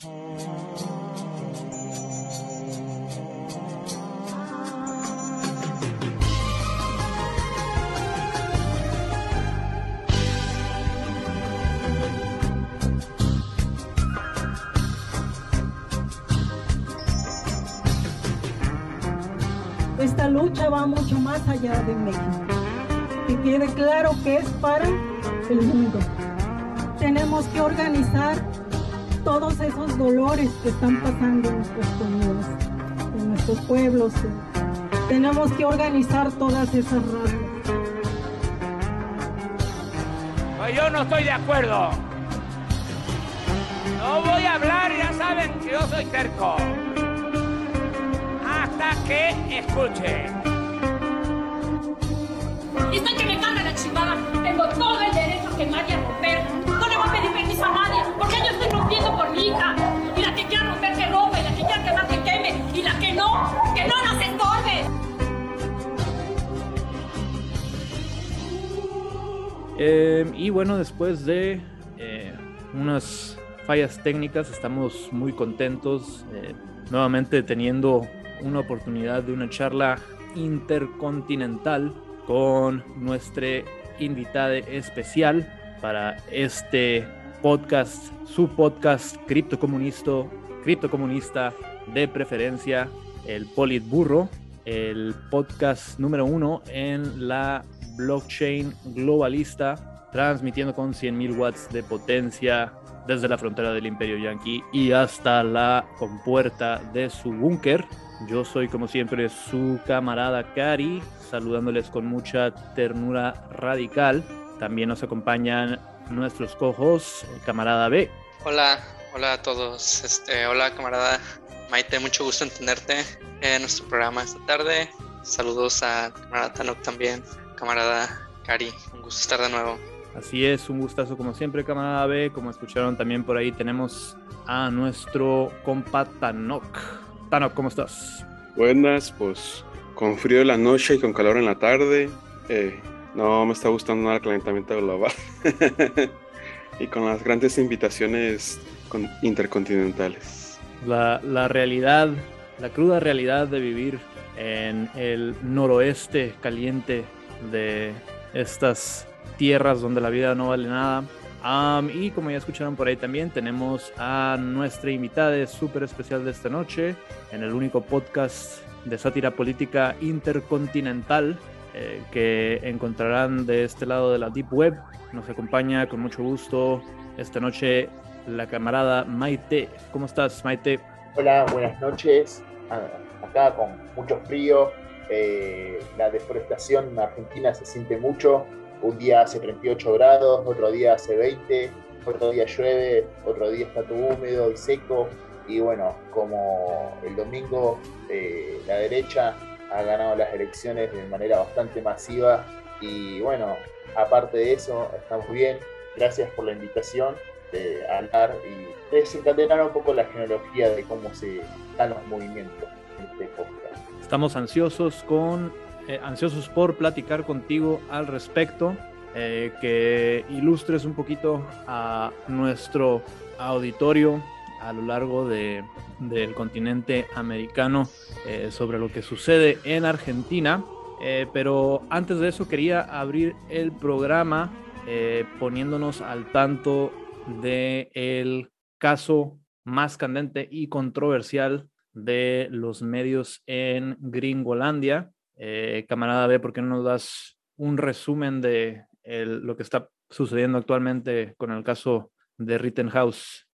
Esta lucha va mucho más allá de México. Y quede claro que es para el mundo. Tenemos que organizar todos esos dolores que están pasando en nuestras comunidades, en nuestros pueblos. Tenemos que organizar todas esas razas. Pues yo no estoy de acuerdo. No voy a hablar, ya saben que yo soy terco que escuche. Dicen que me carga la chingada. Tengo todo el derecho y a romper. No le voy a pedir permiso a nadie, porque yo Y la que quiera romper que rompa, y la que quiera quemar que queme, y la que no, que no nos estorbe. Eh, y bueno, después de eh, unas fallas técnicas, estamos muy contentos. Eh, nuevamente teniendo una oportunidad de una charla intercontinental con nuestra invitada especial para este podcast, su podcast criptocomunista, criptocomunista de preferencia, el Politburro, el podcast número uno en la blockchain globalista, transmitiendo con 100.000 watts de potencia desde la frontera del Imperio Yankee y hasta la compuerta de su búnker. Yo soy como siempre su camarada Cari, saludándoles con mucha ternura radical. También nos acompañan nuestros cojos, el camarada B. Hola, hola a todos. Este, hola camarada Maite, mucho gusto en tenerte en nuestro programa esta tarde. Saludos a camarada Tanok también, camarada Cari, un gusto estar de nuevo. Así es, un gustazo como siempre, camarada B. Como escucharon también por ahí tenemos a nuestro compa Tanok. Tano, ¿cómo estás? Buenas, pues con frío en la noche y con calor en la tarde. Eh, no me está gustando nada el calentamiento global. y con las grandes invitaciones intercontinentales. La, la realidad, la cruda realidad de vivir en el noroeste caliente de estas tierras donde la vida no vale nada y como ya escucharon por ahí también, tenemos a nuestra invitada súper especial de esta noche en el único podcast de sátira política intercontinental eh, que encontrarán de este lado de la Deep Web. Nos acompaña con mucho gusto esta noche la camarada Maite. ¿Cómo estás, Maite? Hola, buenas noches. Ah, acá con mucho frío. Eh, la deforestación en Argentina se siente mucho un día hace 38 grados, otro día hace 20, otro día llueve, otro día está todo húmedo y seco. Y bueno, como el domingo eh, la derecha ha ganado las elecciones de manera bastante masiva y bueno, aparte de eso, estamos bien. Gracias por la invitación de hablar y desencadenar un poco la genealogía de cómo se dan los movimientos en este podcast. Estamos ansiosos con eh, ansiosos por platicar contigo al respecto, eh, que ilustres un poquito a nuestro auditorio a lo largo de, del continente americano eh, sobre lo que sucede en Argentina. pero antes de eso quería abrir el programa poniéndonos al tanto del el caso más candente y controversial de los medios en Gringolandia, eh, camarada B, ¿por qué no nos das un resumen de lo que está sucediendo actualmente con el caso de Rittenhouse?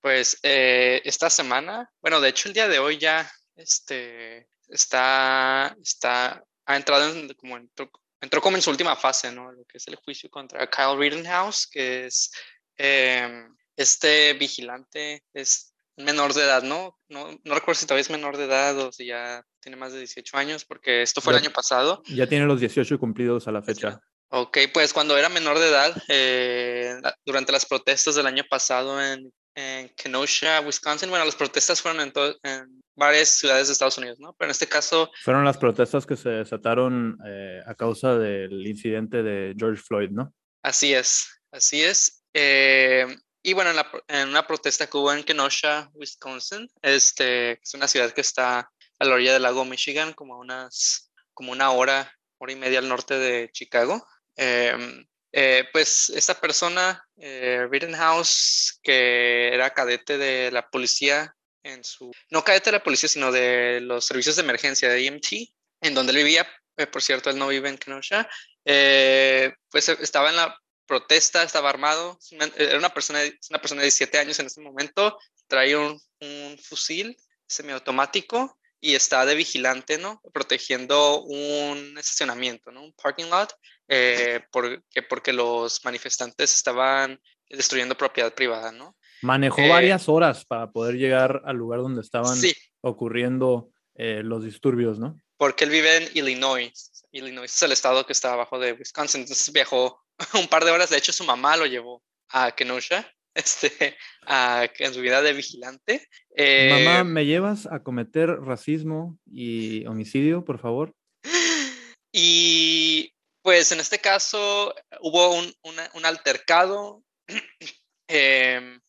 Pues eh, esta semana, bueno, de hecho el día de hoy ya este, está, está, ha entrado en, como entró, entró como en su última fase, ¿no? Lo que es el juicio contra Kyle Rittenhouse, que es em, este vigilante, es menor de edad, ¿no? ¿no? No recuerdo si todavía es menor de edad o si ya tiene más de 18 años, porque esto fue el año pasado. Ya tiene los 18 cumplidos a la fecha. Ok, pues cuando era menor de edad, eh, durante las protestas del año pasado en, en Kenosha, Wisconsin, bueno, las protestas fueron en, en, varias ciudades de Estados Unidos, ¿no? Pero en este caso... Fueron las protestas que se desataron eh, a causa del incidente de George Floyd, ¿no? Así es, así es. Eh, y bueno, en, la, en, una protesta que hubo en Kenosha, Wisconsin, este, es una ciudad que está a la orilla del lago Michigan, como, unas, como una hora, hora y media al norte de Chicago. Em, eh, pues esta persona, eh, Rittenhouse, que era cadete de la policía en su, no cadete de la policía, sino de los servicios de emergencia de EMT, en donde él vivía, eh, por cierto, él no vive en Kenosha, eh, pues estaba en la protesta, estaba armado, era una persona, una persona de 17 años en ese momento, traía un, un fusil semiautomático y está de vigilante, ¿no? Protegiendo un estacionamiento, ¿no? Un parking lot, eh, porque, porque los manifestantes estaban destruyendo propiedad privada, ¿no? Manejó Eh, varias horas para poder llegar al lugar donde estaban Sí, ocurriendo eh, los disturbios, ¿no? porque él vive en Illinois. Illinois es el estado que está abajo de Wisconsin, entonces viajó un par de horas. De hecho, su mamá lo llevó a Kenosha, este, a, en su vida de vigilante. Eh, Mamá, ¿me llevas a cometer racismo y homicidio, por favor? Y pues en este caso hubo un, una- un altercado. En-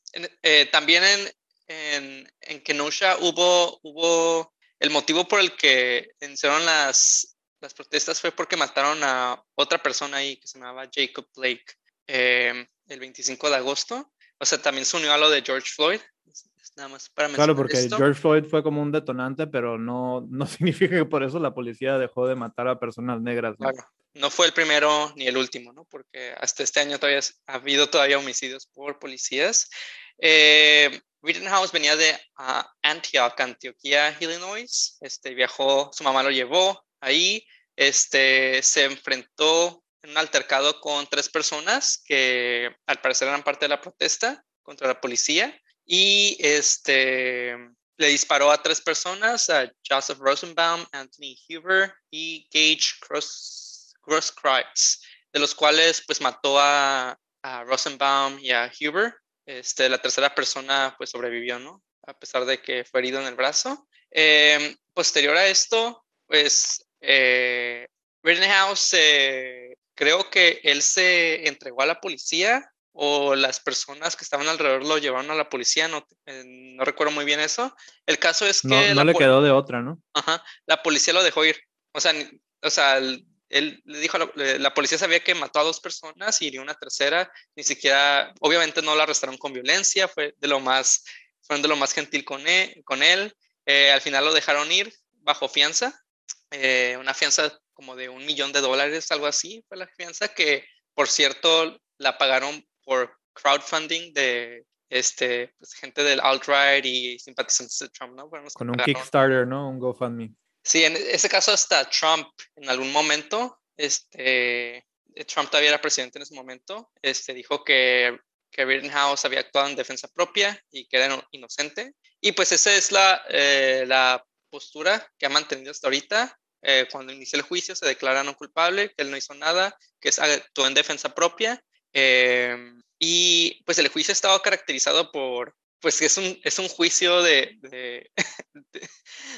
eh, también en, en, en Kenosha hubo, hubo el motivo por el que iniciaron las, las protestas fue porque mataron a otra persona ahí que se llamaba Jacob Blake em, el 25 de agosto. O sea, también se unió a lo de George Floyd. Nada más para Claro, porque esto. George Floyd fue como un detonante, pero no, no significa que por eso la policía dejó de matar a personas negras. ¿no? Claro, no fue el primero ni el último, ¿no? Porque hasta este año todavía ha habido todavía homicidios por policías. Eh, Rittenhouse venía de ah, Antioch, Antioquia, Illinois. Este, viajó, su mamá lo llevó ahí. Este, se enfrentó en un altercado con tres personas que al parecer eran parte de la protesta contra la policía. Y este, le disparó a tres personas, Joseph Rosenbaum, Anthony Huber y Gage Gross, Grosskreutz, de los cuales pues mató a, a Rosenbaum y a Huber. Este, la tercera persona pues sobrevivió, ¿no? A pesar de que fue herido en el brazo. Eh, posterior a esto, pues eh, Rittenhouse, eh, creo que él se entregó a la policía o las personas que estaban alrededor lo llevaron a la policía, no, eh, no recuerdo muy bien eso. El caso es que No, no le quedó de otra, ¿no? Ajá, la policía lo dejó ir. O sea, o sea, él le dijo, a la, policía sabía que mató a dos personas y hirió una tercera, ni siquiera, obviamente no la arrestaron con violencia, fue de lo más, fueron de lo más gentil con él. Con él. Eh, al final lo dejaron ir bajo fianza, eh, una fianza como de un millón de dólares, algo así, fue la fianza que, por cierto, la pagaron por crowdfunding de este, pues, gente del alt-right y simpatizantes de Trump, ¿no? Con un pagaron. Kickstarter, ¿no? Un GoFundMe. Sí, en ese caso hasta Trump en algún momento, este, Trump todavía era presidente en ese momento, este, dijo que, que Rittenhouse había actuado en defensa propia y que era ino- inocente. Y pues esa es la, eh, la postura que ha mantenido hasta ahorita. Eh, cuando inició el juicio se declara no culpable, que él no hizo nada, que actuó en defensa propia. Eh, y pues el juicio ha estado caracterizado por, pues es un, es un juicio de, de, de-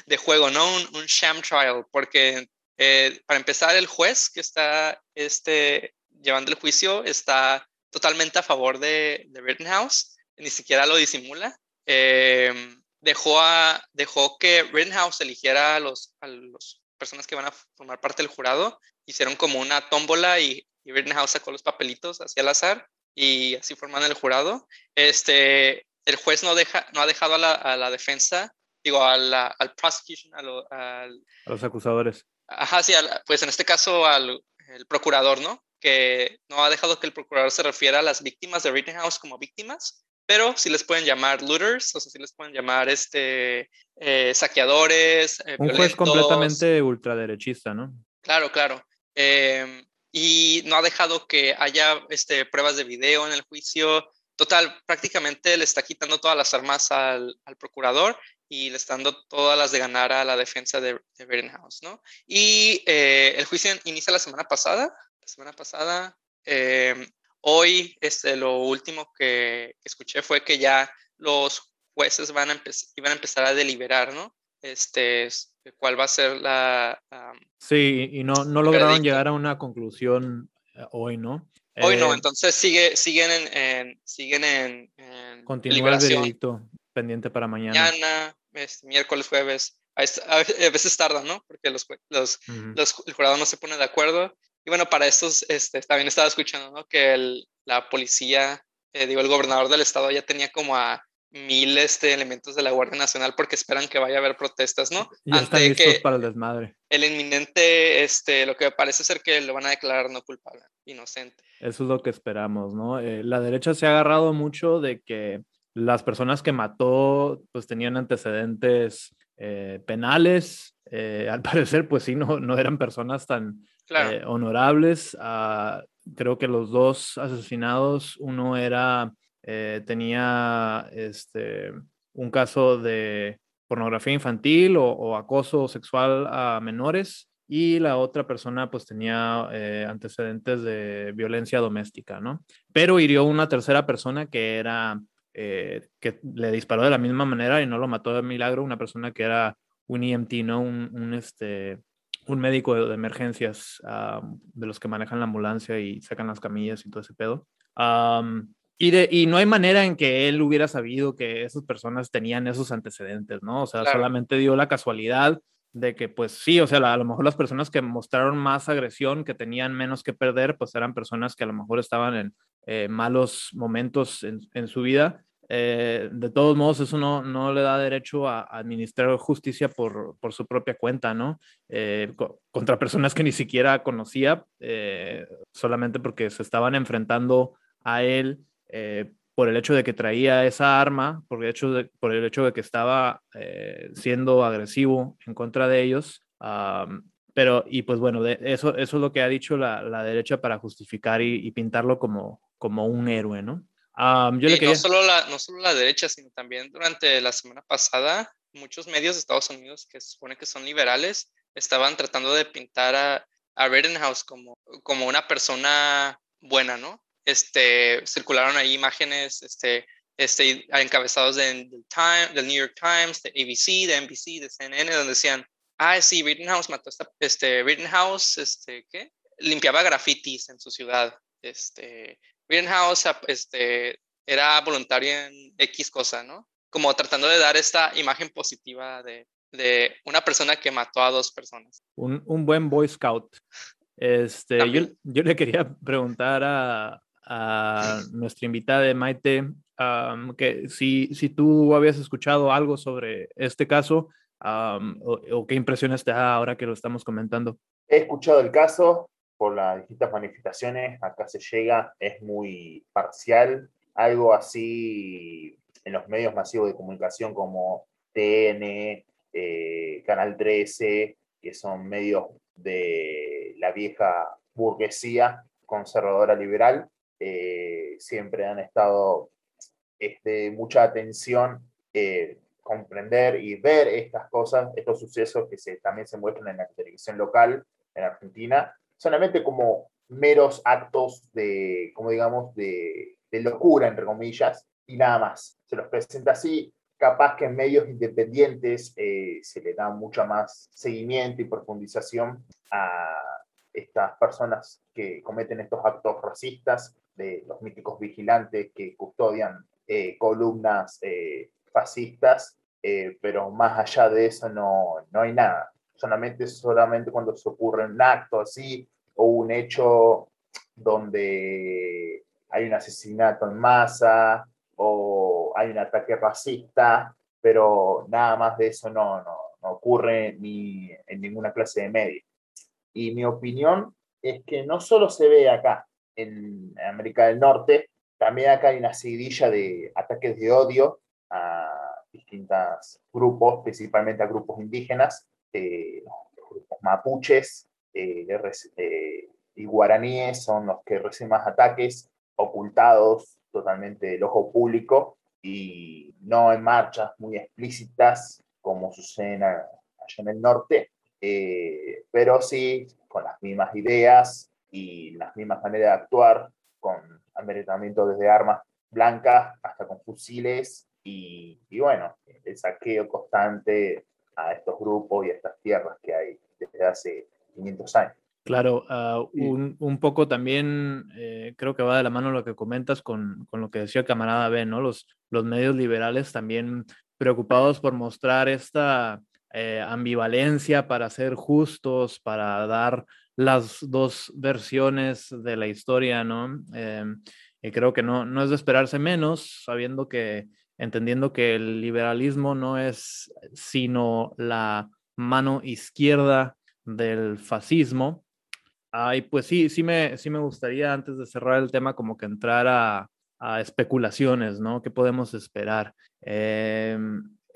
de juego, ¿no? Un, un sham trial, porque eh, para empezar el juez que está este, llevando el juicio está totalmente a favor de, de Rittenhouse, ni siquiera lo disimula. Eh, dejó, a, dejó que Rittenhouse eligiera a los, a los personas que van a formar parte del jurado, hicieron como una tómbola y, y Rittenhouse sacó los papelitos hacia al azar y así forman el jurado. Este, el juez no, deja, no ha dejado a la, a la defensa, digo, a la- al prosecution, a lo- al, A los acusadores. ajá, sí, al- pues en este caso al el procurador, ¿no? Que no ha dejado que el procurador se refiera a las víctimas de Rittenhouse como víctimas, pero sí les pueden llamar looters, o sea, sí les pueden llamar este, eh, saqueadores. eh, Un juez completamente ultraderechista, ¿no? Claro, claro. Eh, y no ha dejado que haya este, pruebas de video en el juicio. Total, prácticamente le está quitando todas las armas al, al procurador y le está dando todas las de ganar a la defensa de, de Rittenhouse, ¿no? Y eh, el juicio inicia la semana pasada. La semana pasada. eh, hoy, este, lo último que escuché fue que ya los jueces van a iban a empezar a deliberar, ¿no? Este, es- cuál va a ser la, am, Sí, y no, no lograron Veredicto. llegar a una conclusión eh, hoy, ¿no? Hoy no, Eh, entonces sigue, siguen en, en- siguen en, en Continúa el veredicto pendiente para mañana. mañana, este, miércoles, jueves. A veces- tardan, ¿no? Porque los, los, Ujú. los, el jurado no se pone de acuerdo. Y bueno, para estos, este, también estaba escuchando, ¿no? Que el- la policía, eh, digo, el gobernador del estado ya tenía como a mil este, elementos de la Guardia Nacional porque esperan que vaya a haber protestas, ¿no? Están Ante listos que para el desmadre. el inminente, este, lo que parece ser que lo van a declarar no culpable, inocente. Eso es lo que esperamos, ¿no? Eh, la derecha se ha agarrado mucho de que las personas que mató pues tenían antecedentes eh, penales. Eh, al parecer, pues sí, no, no eran personas tan Claro, eh, honorables. Ah, creo que los dos asesinados, uno era, tenía este, un caso de pornografía infantil o, o acoso sexual a menores y la otra persona pues tenía eh, antecedentes de violencia doméstica, ¿no? Pero hirió una tercera persona que era, eh, que le disparó de la misma manera y no lo mató de milagro, una persona que era un EMT, ¿no? Un, un, este, un médico de, de emergencias, de los que manejan la ambulancia y sacan las camillas y todo ese pedo. Y, de, y no hay manera en que él hubiera sabido que esas personas tenían esos antecedentes, ¿no? O sea, Claro. solamente dio la casualidad de que, pues sí, o sea, a lo mejor las personas que mostraron más agresión, que tenían menos que perder, pues eran personas que a lo mejor estaban en eh, malos momentos en, en su vida. Eh, de todos modos, eso no, no le da derecho a, administrar justicia por, por su propia cuenta, ¿no? Eh, co- contra personas que ni siquiera conocía, solamente porque se estaban enfrentando a él por el hecho de que traía esa arma, por el hecho de, por el hecho de que estaba eh, siendo agresivo en contra de ellos. pero, y pues bueno, de, eso, eso es lo que ha dicho la, la derecha para justificar y, y pintarlo como, como un héroe, ¿no? Yo le quería... no, solo la, no solo la derecha, sino también durante la semana pasada, muchos medios de Estados Unidos que se supone que son liberales estaban tratando de pintar a, a Rittenhouse como, como una persona buena, ¿no? Este, circularon ahí imágenes este, este, encabezados de- del, Time, del New York Times, de ABC, de NBC, de CNN, donde decían, ah, sí, Rittenhouse mató a esta, este, Rittenhouse, este, ¿qué? Limpiaba grafitis en su ciudad, este, Rittenhouse este, era voluntario en X cosa, ¿no? Como tratando de dar esta imagen positiva de, de una persona que mató a dos personas. un, un buen Boy Scout. Este, yo, yo le quería preguntar a, a nuestra invitada Maite que si, si tú habías escuchado algo sobre este caso o qué impresiones te da ahora que lo estamos comentando. He escuchado el caso por las distintas manifestaciones, acá se llega, es muy parcial, algo así en los medios masivos de comunicación como TN, eh, Canal 13, que son medios de la vieja burguesía conservadora liberal, eh, siempre han estado este, mucha atención eh, comprender y ver estas cosas, estos sucesos que se, también se muestran en la televisión local en Argentina, solamente como meros actos de, como digamos, de, de locura, entre comillas, y nada más. Se los presenta así, capaz que en medios independientes eh, se le da mucho más seguimiento y profundización a estas personas que cometen estos actos racistas, de los míticos vigilantes que custodian eh, columnas eh, fascistas, eh, pero más allá de eso no, no hay nada. Solamente, solamente cuando se ocurre un acto así o un hecho donde hay un asesinato en masa o hay un ataque racista, pero nada más de eso no, no, no ocurre ni en ninguna clase de medio. Y mi opinión es que no solo se ve acá, en América del Norte, también acá hay una seguidilla de ataques de odio a distintos grupos, principalmente a grupos indígenas, eh, grupos mapuches eh, eh, y guaraníes son los que reciben más ataques, ocultados totalmente del ojo público y no en marchas muy explícitas como suceden allá en el norte, eh, pero sí con las mismas ideas y las mismas maneras de actuar, con amedrentamiento desde armas blancas hasta con fusiles y, y, bueno, el saqueo constante a estos grupos y a estas tierras que hay desde hace 500 años. Claro, uh, un, un, poco también eh, creo que va de la mano lo que comentas con, con, lo que decía el camarada Ben, ¿no? Los, los medios liberales también preocupados por mostrar esta eh, ambivalencia para ser justos, para dar las dos versiones de la historia, ¿no? Eh, y creo que no, no es de esperarse menos, sabiendo que, entendiendo que el liberalismo no es sino la mano izquierda del fascismo, Ay, pues sí, sí me, sí me gustaría antes de cerrar el tema como que entrar a, especulaciones, ¿no? ¿Qué podemos esperar? Eh,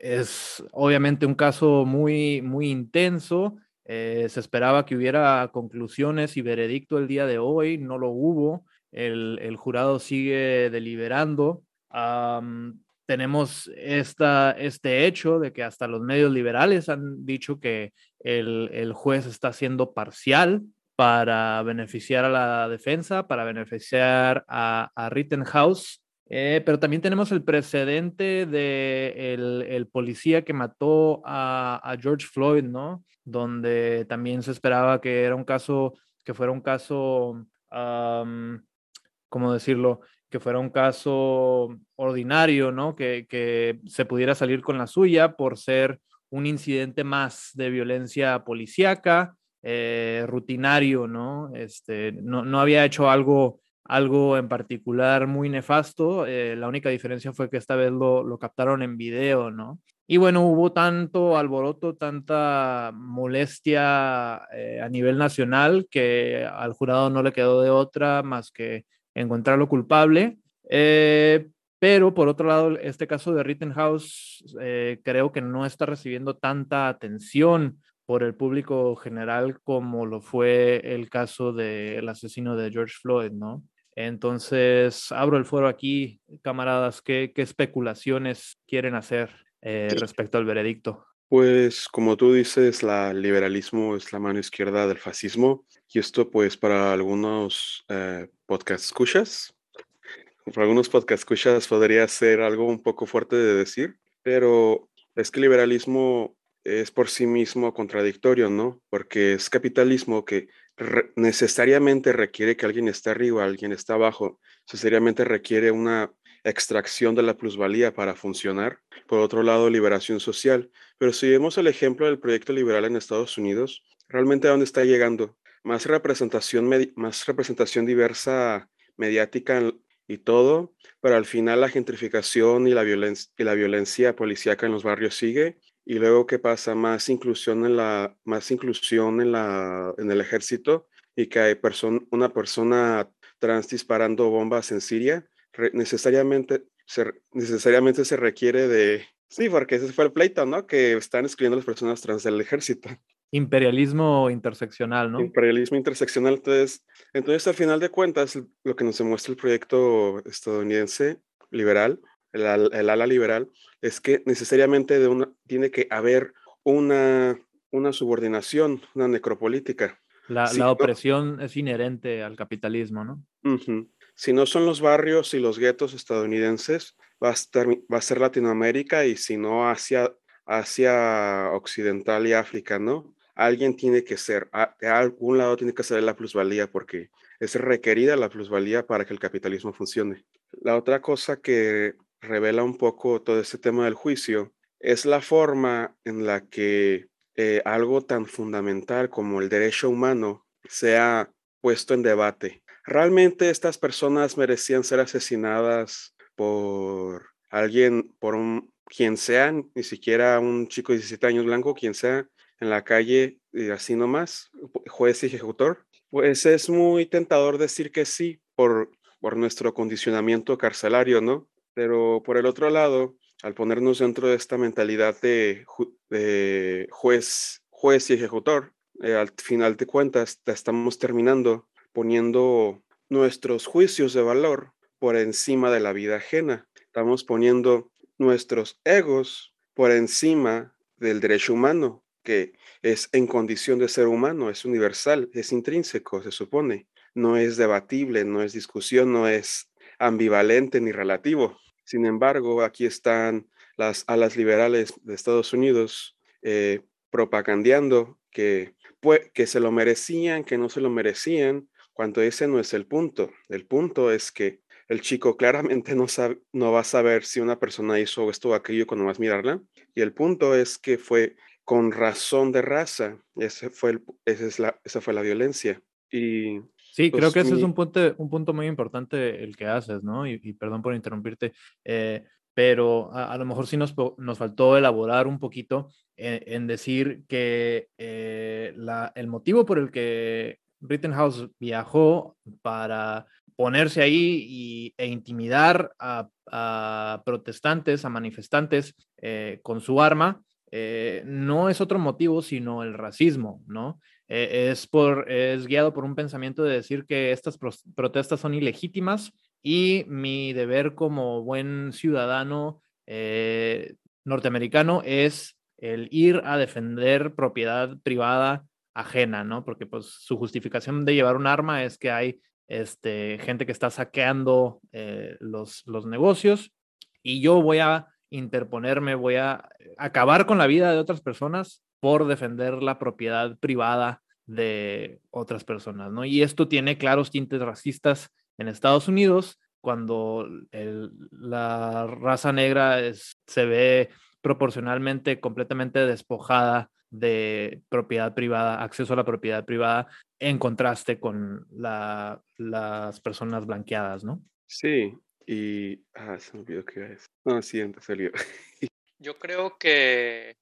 es obviamente un caso muy, muy intenso. Eh, se esperaba que hubiera conclusiones y veredicto el día de hoy, no lo hubo. El, el jurado sigue deliberando. Tenemos esta, este hecho de que hasta los medios liberales han dicho que el, el juez está siendo parcial para beneficiar a la defensa, para beneficiar a, a Rittenhouse. Eh, pero también tenemos el precedente de el, policía que mató a, George Floyd, ¿no? Donde también se esperaba que era un caso, que fuera un caso, ¿cómo decirlo? Que fuera un caso ordinario, ¿no? Que, que se pudiera salir con la suya por ser un incidente más de violencia policíaca eh, rutinario, ¿no? Este, no, no había hecho algo, algo en particular muy nefasto. Eh, la única diferencia fue que esta vez lo, captaron en video, ¿no? Y bueno, hubo tanto alboroto, tanta molestia eh, a nivel nacional que al jurado no le quedó de otra más que encontrarlo culpable. pero por otro lado, este caso de Rittenhouse creo que no está recibiendo tanta atención por el público general como lo fue el caso del asesino de George Floyd, ¿no? Entonces, abro el foro aquí, camaradas, ¿qué, qué especulaciones quieren hacer eh, respecto al veredicto? Pues como tú dices, la liberalismo es la mano izquierda del fascismo y esto pues para algunos eh, podcast escuchas, para algunos podcast escuchas podría ser algo un poco fuerte de decir, pero es que el liberalismo es por sí mismo contradictorio, ¿no? Porque es capitalismo que necesariamente requiere que alguien esté arriba, alguien esté abajo, necesariamente requiere una extracción de la plusvalía para funcionar. Por otro lado, liberación social. Pero si vemos el ejemplo del proyecto liberal en Estados Unidos, realmente a dónde está llegando? Más representación, más representación diversa mediática y todo, pero al final la gentrificación y la, violencia y la violencia policíaca en los barrios sigue y luego, ¿qué pasa? Más inclusión en, la, más inclusión en, la, en el ejército y que hay una persona trans disparando bombas en Siria, necesariamente, se, necesariamente se requiere de... Sí, porque ese fue el pleito, ¿no? Que están excluyendo a las personas trans del ejército. Imperialismo interseccional, ¿no? Imperialismo interseccional. Entonces, entonces, al final de cuentas, lo que nos demuestra el proyecto estadounidense liberal el, ala liberal, es que necesariamente de una, tiene que haber una, una subordinación, una necropolítica. La, la opresión es inherente al capitalismo, ¿no? Si no son los barrios y los guetos estadounidenses, va a, estar, va a ser Latinoamérica y si no Asia, Asia Occidental y África, ¿no? Alguien tiene que ser, de algún lado tiene que ser la plusvalía porque es requerida la plusvalía para que el capitalismo funcione. La otra cosa que revela un poco todo este tema del juicio es la forma en la que eh, algo tan fundamental como el derecho humano sea puesto en debate. ¿Realmente estas personas merecían ser asesinadas por alguien, por un, quien sea, ni siquiera un chico de 17 años blanco, quien sea, en la calle y así nomás, juez y ejecutor? Pues es muy tentador decir que sí por, por nuestro condicionamiento carcelario, ¿no? Pero por el otro lado, al ponernos dentro de esta mentalidad de, juez, juez y ejecutor, eh, al final de cuentas estamos terminando poniendo nuestros juicios de valor por encima de la vida ajena. Estamos poniendo nuestros egos por encima del derecho humano, que es en condición de ser humano, es universal, es intrínseco, se supone. No es debatible, no es discusión, no es ambivalente ni relativo. Sin embargo, aquí están las alas liberales de Estados Unidos eh, propagandeando que, que se lo merecían, que no se lo merecían, cuando ese no es el punto. El punto es que el chico claramente no, sabe, no va a saber si una persona hizo esto o aquello cuando más mirarla. Y el punto es que fue con razón de raza. Ese fue esa, esa fue la violencia. Y Sí, creo pues que ese es un punto, un punto muy importante el que haces, ¿no? Y, perdón por interrumpirte, eh, pero a, lo mejor sí nos, nos faltó elaborar un poquito en, decir que eh, la, el motivo por el que Rittenhouse viajó para ponerse ahí y, e intimidar a, protestantes, a manifestantes eh, con su arma, no es otro motivo sino el racismo, ¿no? Eh, es, por, es guiado por un pensamiento de decir que estas protestas son ilegítimas y mi deber como buen ciudadano eh, norteamericano es el ir a defender propiedad privada ajena, ¿no? Porque pues su justificación de llevar un arma es que hay este, gente que está saqueando eh, los, los negocios y yo voy a interponerme, voy a acabar con la vida de otras personas por defender la propiedad privada de otras personas, ¿no? Y esto tiene claros tintes racistas en Estados Unidos, cuando la raza negra se ve proporcionalmente completamente despojada de propiedad privada, acceso a la propiedad privada, en contraste con las personas blanqueadas, ¿no? Sí, y... Ah, se me olvidó que era No, siguiente salió. Yo creo que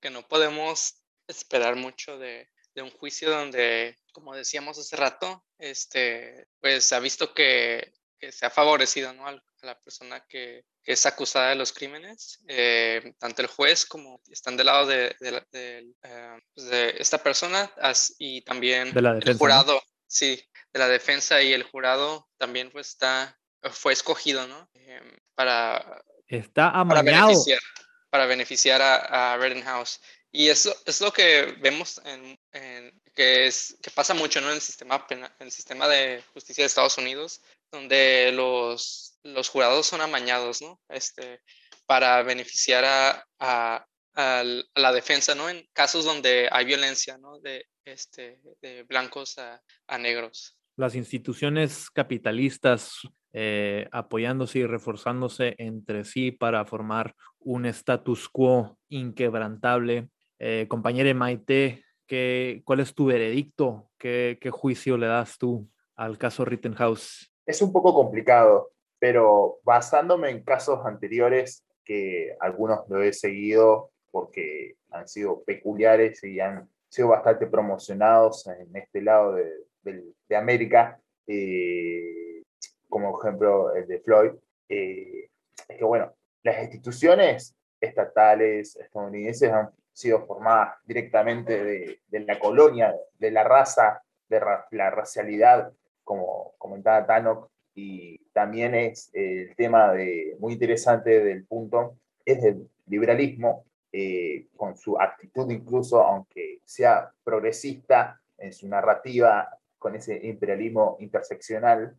que no podemos esperar mucho de, de un juicio donde, como decíamos hace rato, este, pues ha visto que, que se ha favorecido ¿no? a la persona que, que, es acusada de los crímenes. Eh, tanto el juez como están del lado de, de, eh, pues, de esta persona y también el jurado, sí, de la defensa y el jurado también pues está, fue escogido, ¿no? Eh, para, está amañado. Para beneficiar para beneficiar a, a House. Y eso es lo que vemos en, que, es, que pasa mucho ¿no? en, el sistema en el sistema de justicia de Estados Unidos, donde los, los jurados son amañados ¿no? este, para beneficiar a, a, a, la defensa ¿no? en casos donde hay violencia ¿no? de, este, de blancos a, a negros. Las instituciones capitalistas eh, apoyándose y reforzándose entre sí para formar un status quo inquebrantable. Eh, compañera Maite, ¿qué, ¿cuál es tu veredicto? ¿Qué, ¿Qué juicio le das tú al caso Rittenhouse? Es un poco complicado, pero basándome en casos anteriores, que algunos lo he seguido porque han sido peculiares y han sido bastante promocionados en este lado de, de América, eh, como ejemplo el de Floyd, eh, es que, bueno, las instituciones estatales estadounidenses han sido formadas directamente de, la colonia, de la raza, de la racialidad, como comentaba Tanok, y también es el tema de, muy interesante del punto, es el liberalismo, eh, con su actitud incluso, aunque sea progresista en su narrativa, con ese imperialismo interseccional,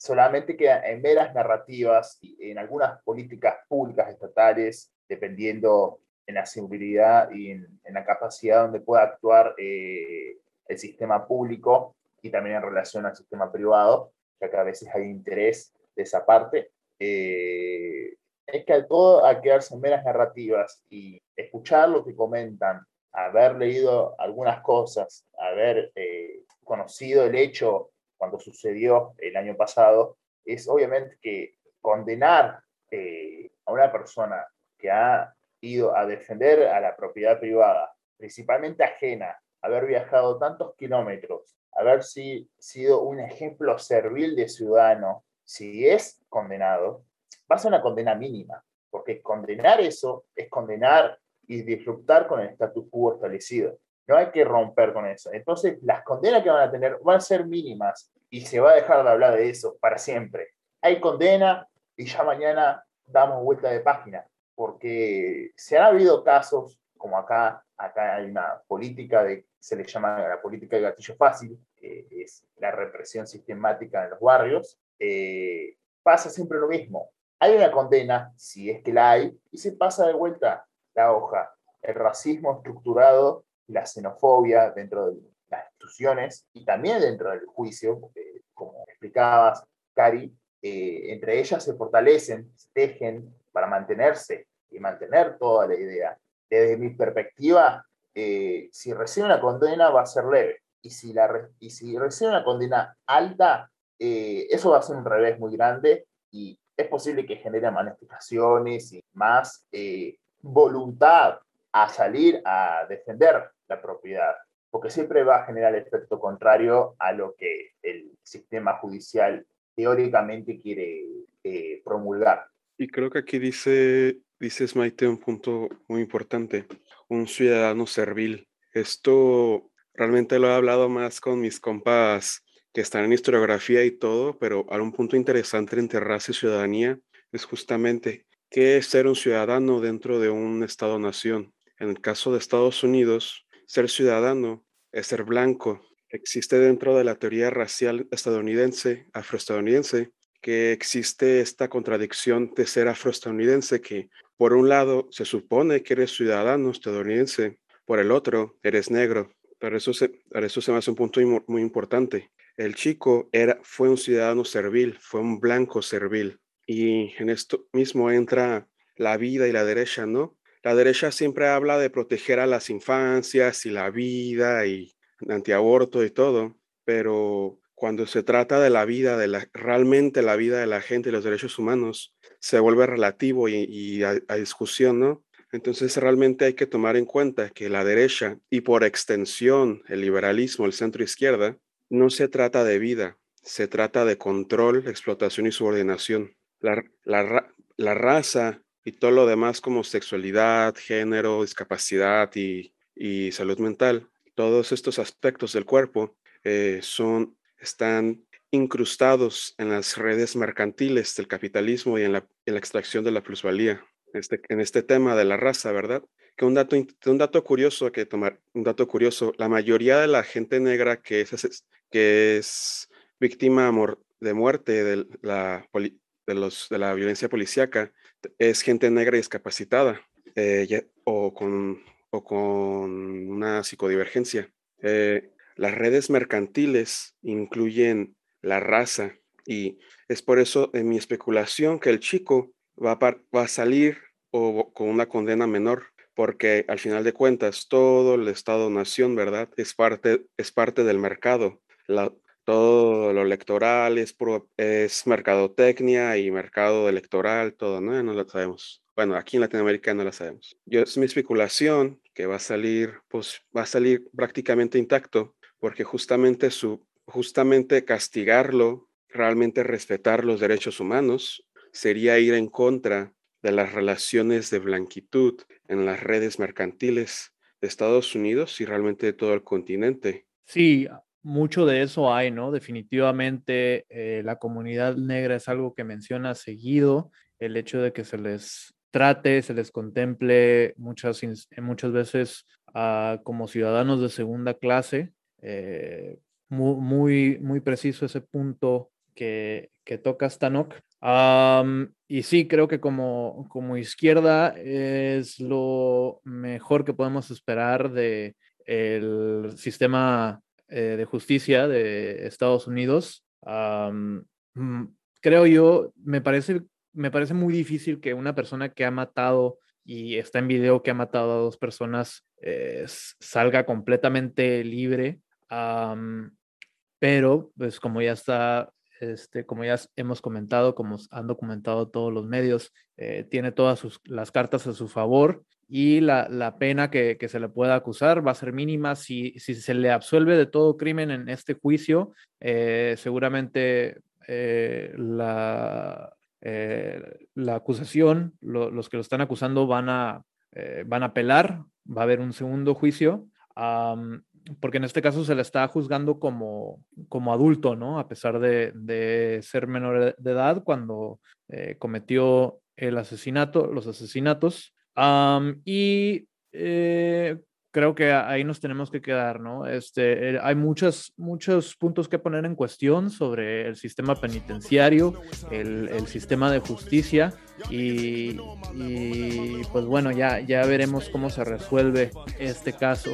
solamente queda en meras narrativas y en algunas políticas públicas estatales, dependiendo en la seguridad y en, la capacidad donde pueda actuar eh, el sistema público y también en relación al sistema privado, ya que a veces hay interés de esa parte. Eh, es que al todo a quedarse en meras narrativas y escuchar lo que comentan, haber leído algunas cosas, haber eh, conocido el hecho cuando sucedió el año pasado, es obviamente que condenar eh, a una persona que ha ido a defender a la propiedad privada, principalmente ajena, haber viajado tantos kilómetros, haber sido un ejemplo servil de ciudadano, si es condenado, va a una condena mínima, porque condenar eso es condenar y disfrutar con el status quo establecido. No hay que romper con eso. Entonces, las condenas que van a tener van a ser mínimas y se va a dejar de hablar de eso para siempre. Hay condena y ya mañana damos vuelta de página, porque se han habido casos como acá, acá hay una política de, se le llama la política de gatillo fácil, que es la represión sistemática en los barrios, eh, pasa siempre lo mismo. Hay una condena, si es que la hay, y se pasa de vuelta la hoja el racismo estructurado la xenofobia dentro de las instituciones y también dentro del juicio, porque como explicabas, Cari, eh, entre ellas se fortalecen, se tejen para mantenerse y mantener toda la idea. Desde mi perspectiva, eh, si recibe una condena va a ser leve y si, la, y si recibe una condena alta, eh, eso va a ser un revés muy grande y es posible que genere manifestaciones y más voluntad a salir a defender la propiedad, porque siempre va a generar efecto contrario a lo que el sistema judicial teóricamente quiere eh, promulgar. Y creo que aquí dice, dice Maite un punto muy importante, un ciudadano servil. Esto realmente lo he hablado más con mis compas que están en historiografía y todo, pero algún punto interesante entre raza y ciudadanía es justamente qué es ser un ciudadano dentro de un Estado-nación. En el caso de Estados Unidos, ser ciudadano es ser blanco. Existe dentro de la teoría racial estadounidense, afroestadounidense, que existe esta contradicción de ser afroestadounidense, que por un lado se supone que eres ciudadano estadounidense, por el otro eres negro. Pero eso se, eso se me hace un punto muy, importante. El chico era, fue un ciudadano servil, fue un blanco servil. Y en esto mismo entra la vida y la derecha, ¿no? La derecha siempre habla de proteger a las infancias y la vida y antiaborto y todo, pero cuando se trata de la vida, de la, realmente la vida de la gente y los derechos humanos, se vuelve relativo y, a, discusión, ¿no? Entonces realmente hay que tomar en cuenta que la derecha y por extensión el liberalismo, el centro izquierda, no se trata de vida, se trata de control, explotación y subordinación. La, la, la raza y todo lo demás como sexualidad, género, discapacidad y, salud mental, todos estos aspectos del cuerpo eh, son, están incrustados en las redes mercantiles del capitalismo y en la, extracción de la plusvalía. Este, en este tema de la raza, ¿verdad? Que un dato, un dato curioso que tomar, un dato curioso, la mayoría de la gente negra que es, que es víctima de muerte de la, de, los, de la violencia policíaca es gente negra discapacitada eh, o, con, o con una psicodivergencia. Eh, las redes mercantiles incluyen la raza y es por eso en mi especulación que el chico va a, va a salir o con una condena menor, porque al final de cuentas todo el Estado-nación, ¿verdad? Es parte, es parte del mercado. La, todo lo electoral es, es mercadotecnia y mercado electoral, todo, ¿no? no lo sabemos. Bueno, aquí en Latinoamérica no lo sabemos. Yo, es mi especulación que va a salir, pues va a salir prácticamente intacto, porque justamente su, justamente castigarlo, realmente respetar los derechos humanos, sería ir en contra de las relaciones de blanquitud en las redes mercantiles de Estados Unidos y realmente de todo el continente. Sí, mucho de eso hay, ¿no? Definitivamente eh, la comunidad negra es algo que menciona seguido, el hecho de que se les trate, se les contemple muchas, muchas veces ah, como ciudadanos de segunda clase. Eh, muy, muy, preciso ese punto que, que toca Stanok. y sí, creo que como, como izquierda es lo mejor que podemos esperar de el sistema eh, de Justicia de Estados Unidos, mm, creo yo, me parece, me parece muy difícil que una persona que ha matado y está en video que ha matado a dos personas eh, salga completamente libre. pero, pues como ya está, este, como ya hemos comentado, como han documentado todos los medios, eh, tiene todas sus, las cartas a su favor y la, la pena que, que, se le pueda acusar va a ser mínima. Si, si se le absuelve de todo crimen en este juicio, eh, seguramente eh, la, eh, la acusación, los que lo están acusando van a, van a apelar, va a haber un segundo juicio. Porque en este caso se le está juzgando como, como adulto, ¿no? A pesar de, de ser menor de edad cuando cometió el asesinato, los asesinatos y eh, creo que ahí nos tenemos que quedar, ¿no? Este, hay muchos, muchos puntos que poner en cuestión sobre el sistema penitenciario, el, el sistema de justicia y, y, pues bueno, ya, ya veremos cómo se resuelve este caso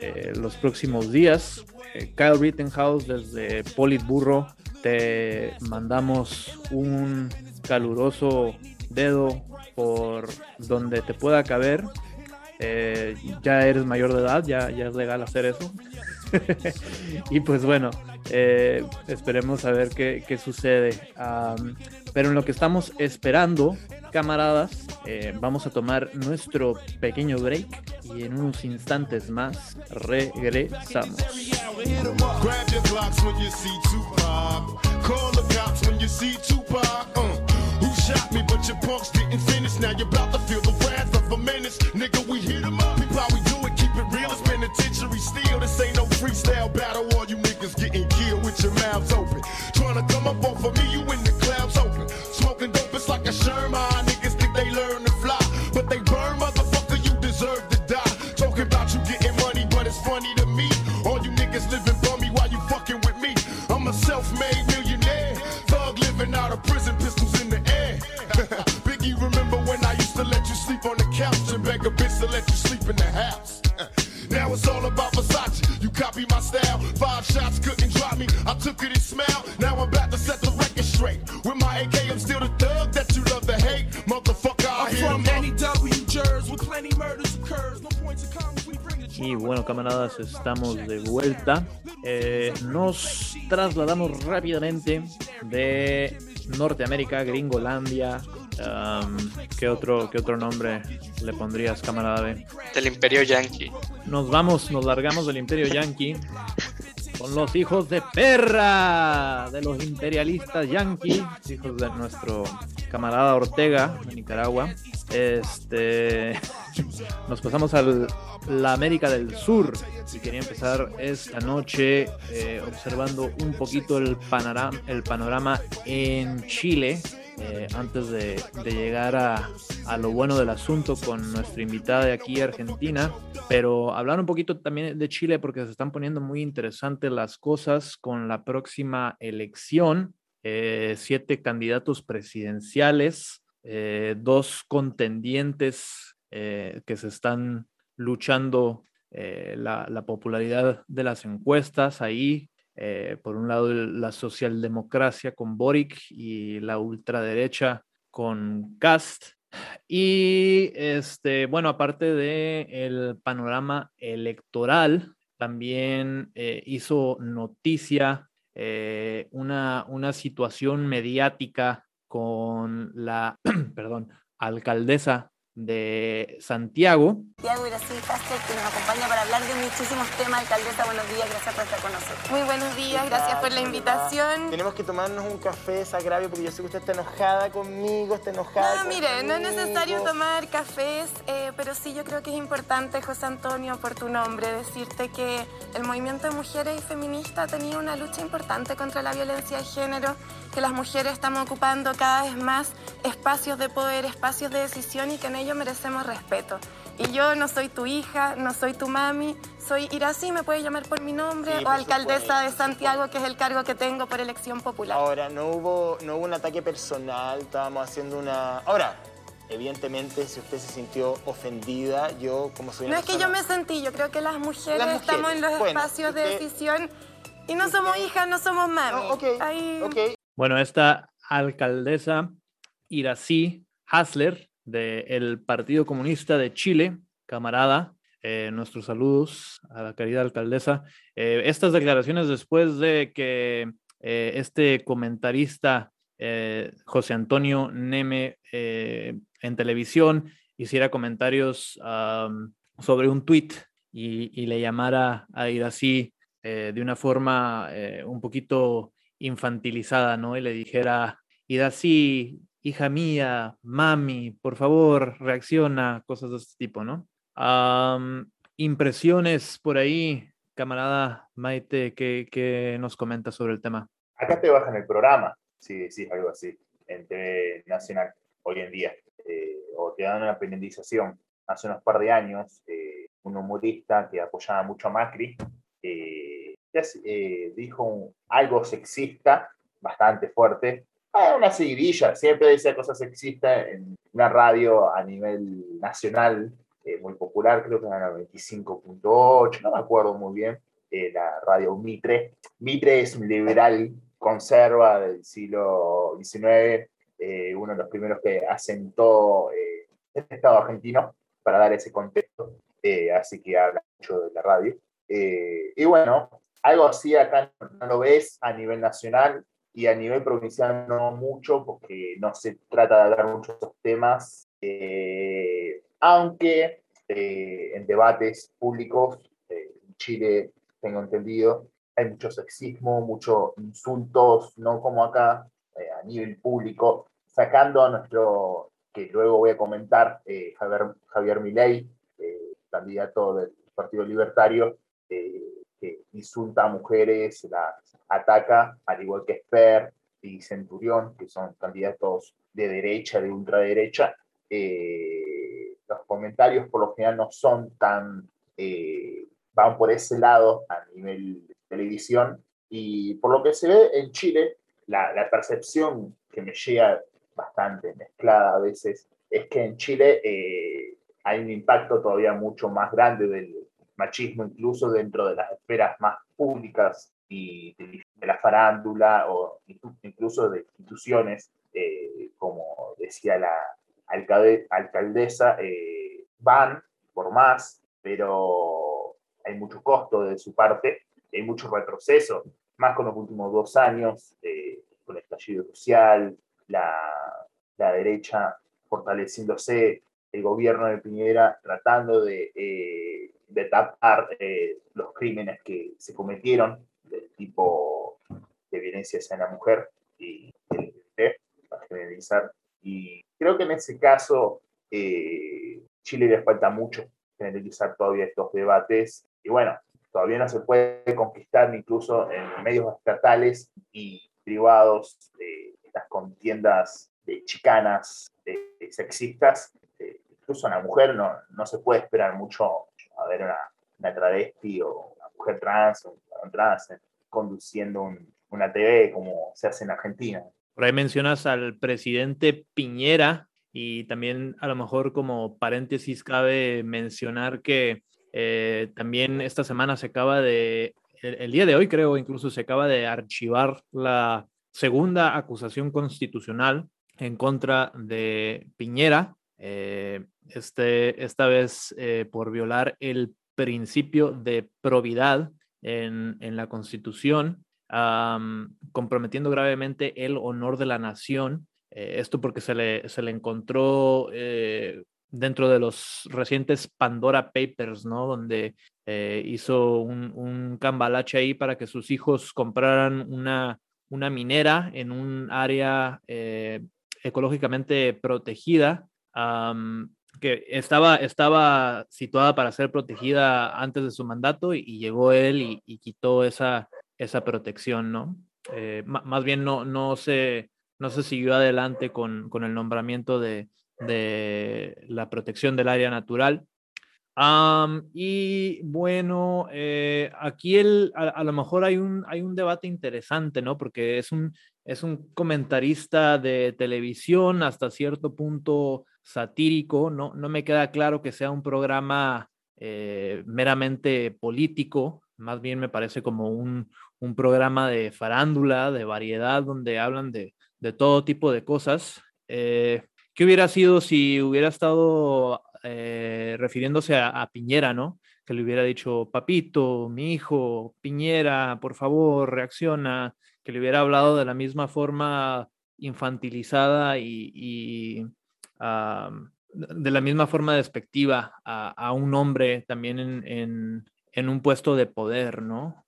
eh, los próximos días. Eh, Kyle Rittenhouse desde Politburro te mandamos un caluroso dedo por donde te pueda caber eh, ya eres mayor de edad, ya, ya es legal hacer eso. y pues bueno, eh, esperemos a ver qué, qué sucede. pero en lo que estamos esperando, camaradas, eh, vamos a tomar nuestro pequeño break y en unos instantes más regresamos. shot your punks didn't finish. Now you're about to the wrath of a menace. Nigga, we steel. This ain't no freestyle battle. All you niggas getting killed with your mouths open. Trying to come up off of me, you in the clouds open. Smoking dope, it's like a Sherman. Niggas think they learn to fly, but they burn, motherfucker. You deserve to die. Talking about you getting money, but it's funny to me. All you niggas living bummy while you fucking with me. I'm a self-made millionaire. Thug living out of prison, pistols in the air. Biggie, remember when I used to let you sleep on the couch and beg a bitch to let you sleep in the house? Now it's all about copy my style. Five shots couldn't drop me. I took it and smiled. Now I'm about to set the record straight. With my AK, I'm still the thug that you love to hate. Motherfucker, I I'm from NEW, Jers, with plenty murders occurs. No points of comments, we bring it. Y bueno, camaradas, estamos de vuelta. Eh, nos trasladamos rápidamente de Norteamérica, Gringolandia. Um, ¿qué, otro, ¿Qué otro nombre le pondrías, camarada B? Del Imperio Yankee. Nos vamos, nos largamos del Imperio Yankee con los hijos de perra de los imperialistas yanquis, hijos de nuestro camarada Ortega de Nicaragua. Este, nos pasamos a la América del Sur y quería empezar esta noche eh, observando un poquito el panorama, el panorama en Chile. Eh, antes de, llegar a, lo bueno del asunto con nuestra invitada de aquí, Argentina, pero hablar un poquito también de Chile porque se están poniendo muy interesantes las cosas con la próxima elección. Eh, siete candidatos presidenciales, eh, dos contendientes eh, que se están luchando la, la, popularidad de las encuestas ahí. Eh, por un lado, la socialdemocracia con Boric y la ultraderecha con Cast. Y este, bueno, aparte del el panorama electoral, también eh, hizo noticia eh, una, una situación mediática con la, perdón, alcaldesa de Santiago. Santiago Irací Castro, que nos acompaña para hablar de muchísimos temas. Alcaldesa, buenos días, gracias por estar con nosotros. Muy buenos días, gracias por la invitación. Tenemos que tomarnos un café, Sagravio, porque yo sé que usted está enojada conmigo, está enojada No, mire, no es necesario tomar cafés, eh, pero sí yo creo que es importante, José Antonio, por tu nombre, decirte que el movimiento de mujeres y feministas ha tenido una lucha importante contra la violencia de género, que las mujeres estamos ocupando cada vez más espacios de poder, espacios de decisión y que en merecemos respeto. Y yo no soy tu hija, no soy tu mami, soy Irací, me puedes llamar por mi nombre, Sí, o alcaldesa supuesto. de Santiago, que es el cargo que tengo por elección popular. Ahora, no hubo, no hubo un ataque personal, estábamos haciendo una... Ahora, evidentemente, si usted se sintió ofendida, yo como soy No una es que yo me sentí, yo creo que las mujeres, Las mujeres, estamos en los bueno, espacios de decisión y no somos hijas, no somos mami. No, ok, Ahí- ok. Bueno, esta alcaldesa Irací Hasler del Partido Comunista de Chile, camarada, eh, nuestros saludos a la querida alcaldesa. Eh, estas declaraciones después de que eh, este comentarista José Antonio Neme en televisión hiciera comentarios sobre un tuit y, le llamara a Irací eh, de una forma un poquito infantilizada, ¿no? Y le dijera, Irací, hija mía, mami, por favor, reacciona, cosas de este tipo, ¿no? Impresiones por ahí, camarada Maite, ¿qué, qué nos comenta sobre el tema? Acá te bajan el programa, si decís algo así, en TV Nacional hoy en día, eh, o te dan una penalización. Hace unos par de años, eh, un humorista que apoyaba mucho a Macri, dijo algo sexista, bastante fuerte, Ah, una seguidilla, siempre decía cosas sexistas en una radio a nivel nacional, eh, muy popular, creo que era la 25.8, no me acuerdo muy bien, eh, la radio Mitre. Mitre es un liberal conserva del siglo XIX, eh, uno de los primeros que asentó el Estado argentino para dar ese contexto, así que habla mucho de la radio. y bueno, algo así acá no lo ves a nivel nacional, y a nivel provincial no mucho, porque no se trata de hablar mucho de esos temas, eh, aunque eh, en debates públicos, eh, en Chile, tengo entendido, hay mucho sexismo, muchos insultos, no como acá, a nivel público, sacando a nuestro, que luego voy a comentar, Javier, Javier Milei, candidato del Partido Libertario, que insulta a mujeres, las ataca, al igual que Esper y Centurión, que son candidatos de derecha, de ultraderecha. Eh, los comentarios por lo general no son tan, eh, van por ese lado a nivel de televisión. Y por lo que se ve en Chile, la, la percepción que me llega bastante mezclada a veces es que en Chile eh, hay un impacto todavía mucho más grande del machismo, incluso dentro de las esferas más públicas y de, la farándula o incluso de instituciones, eh, como decía la alcaldesa, eh, van por más, pero hay mucho costo de su parte, hay mucho retroceso, más con los últimos dos años, eh, con el estallido social, la, la, derecha fortaleciéndose, el gobierno de Piñera tratando de, de tapar los crímenes que se cometieron del tipo de violencia hacia la mujer y para generalizar. Y creo que en ese caso eh, Chile le falta mucho generalizar todavía estos debates. Y bueno, todavía no se puede conquistar incluso en medios estatales y privados estas contiendas de chicanas, de, sexistas. Eh, incluso a la mujer no, no se puede esperar mucho a ver una, una travesti o mujer trans o un trans conduciendo una TV como se hace en Argentina. Por ahí mencionas al presidente Piñera y también a lo mejor como paréntesis cabe mencionar que eh, también esta semana se acaba de, el, día de hoy creo incluso se acaba de archivar la segunda acusación constitucional en contra de Piñera, eh, este, esta vez eh, por violar el principio de probidad en, la Constitución, comprometiendo gravemente el honor de la nación. Eh, esto porque se le, se le encontró eh, dentro de los recientes Pandora Papers, ¿no? Donde eh, hizo un, un, cambalache ahí para que sus hijos compraran una, una minera en un área ecológicamente protegida que estaba, estaba situada para ser protegida antes de su mandato y, llegó él y, quitó esa, esa protección, ¿no? Eh, más bien no, no, se, no se siguió adelante con, con el nombramiento de, de, la protección del área natural. y bueno, eh, aquí el, a, a, lo mejor hay un, hay un debate interesante, ¿no? Porque es un, es un comentarista de televisión hasta cierto punto satírico, no, no me queda claro que sea un programa eh, meramente político, más bien me parece como un, un, programa de farándula, de variedad, donde hablan de, de todo tipo de cosas. Eh, ¿Qué hubiera sido si hubiera estado eh, refiriéndose a, Piñera, ¿no? Que le hubiera dicho, papito, mi hijo, Piñera, por favor, reacciona, que le hubiera hablado de la misma forma infantilizada y, de la misma forma despectiva a, un hombre también en, un puesto de poder, ¿no?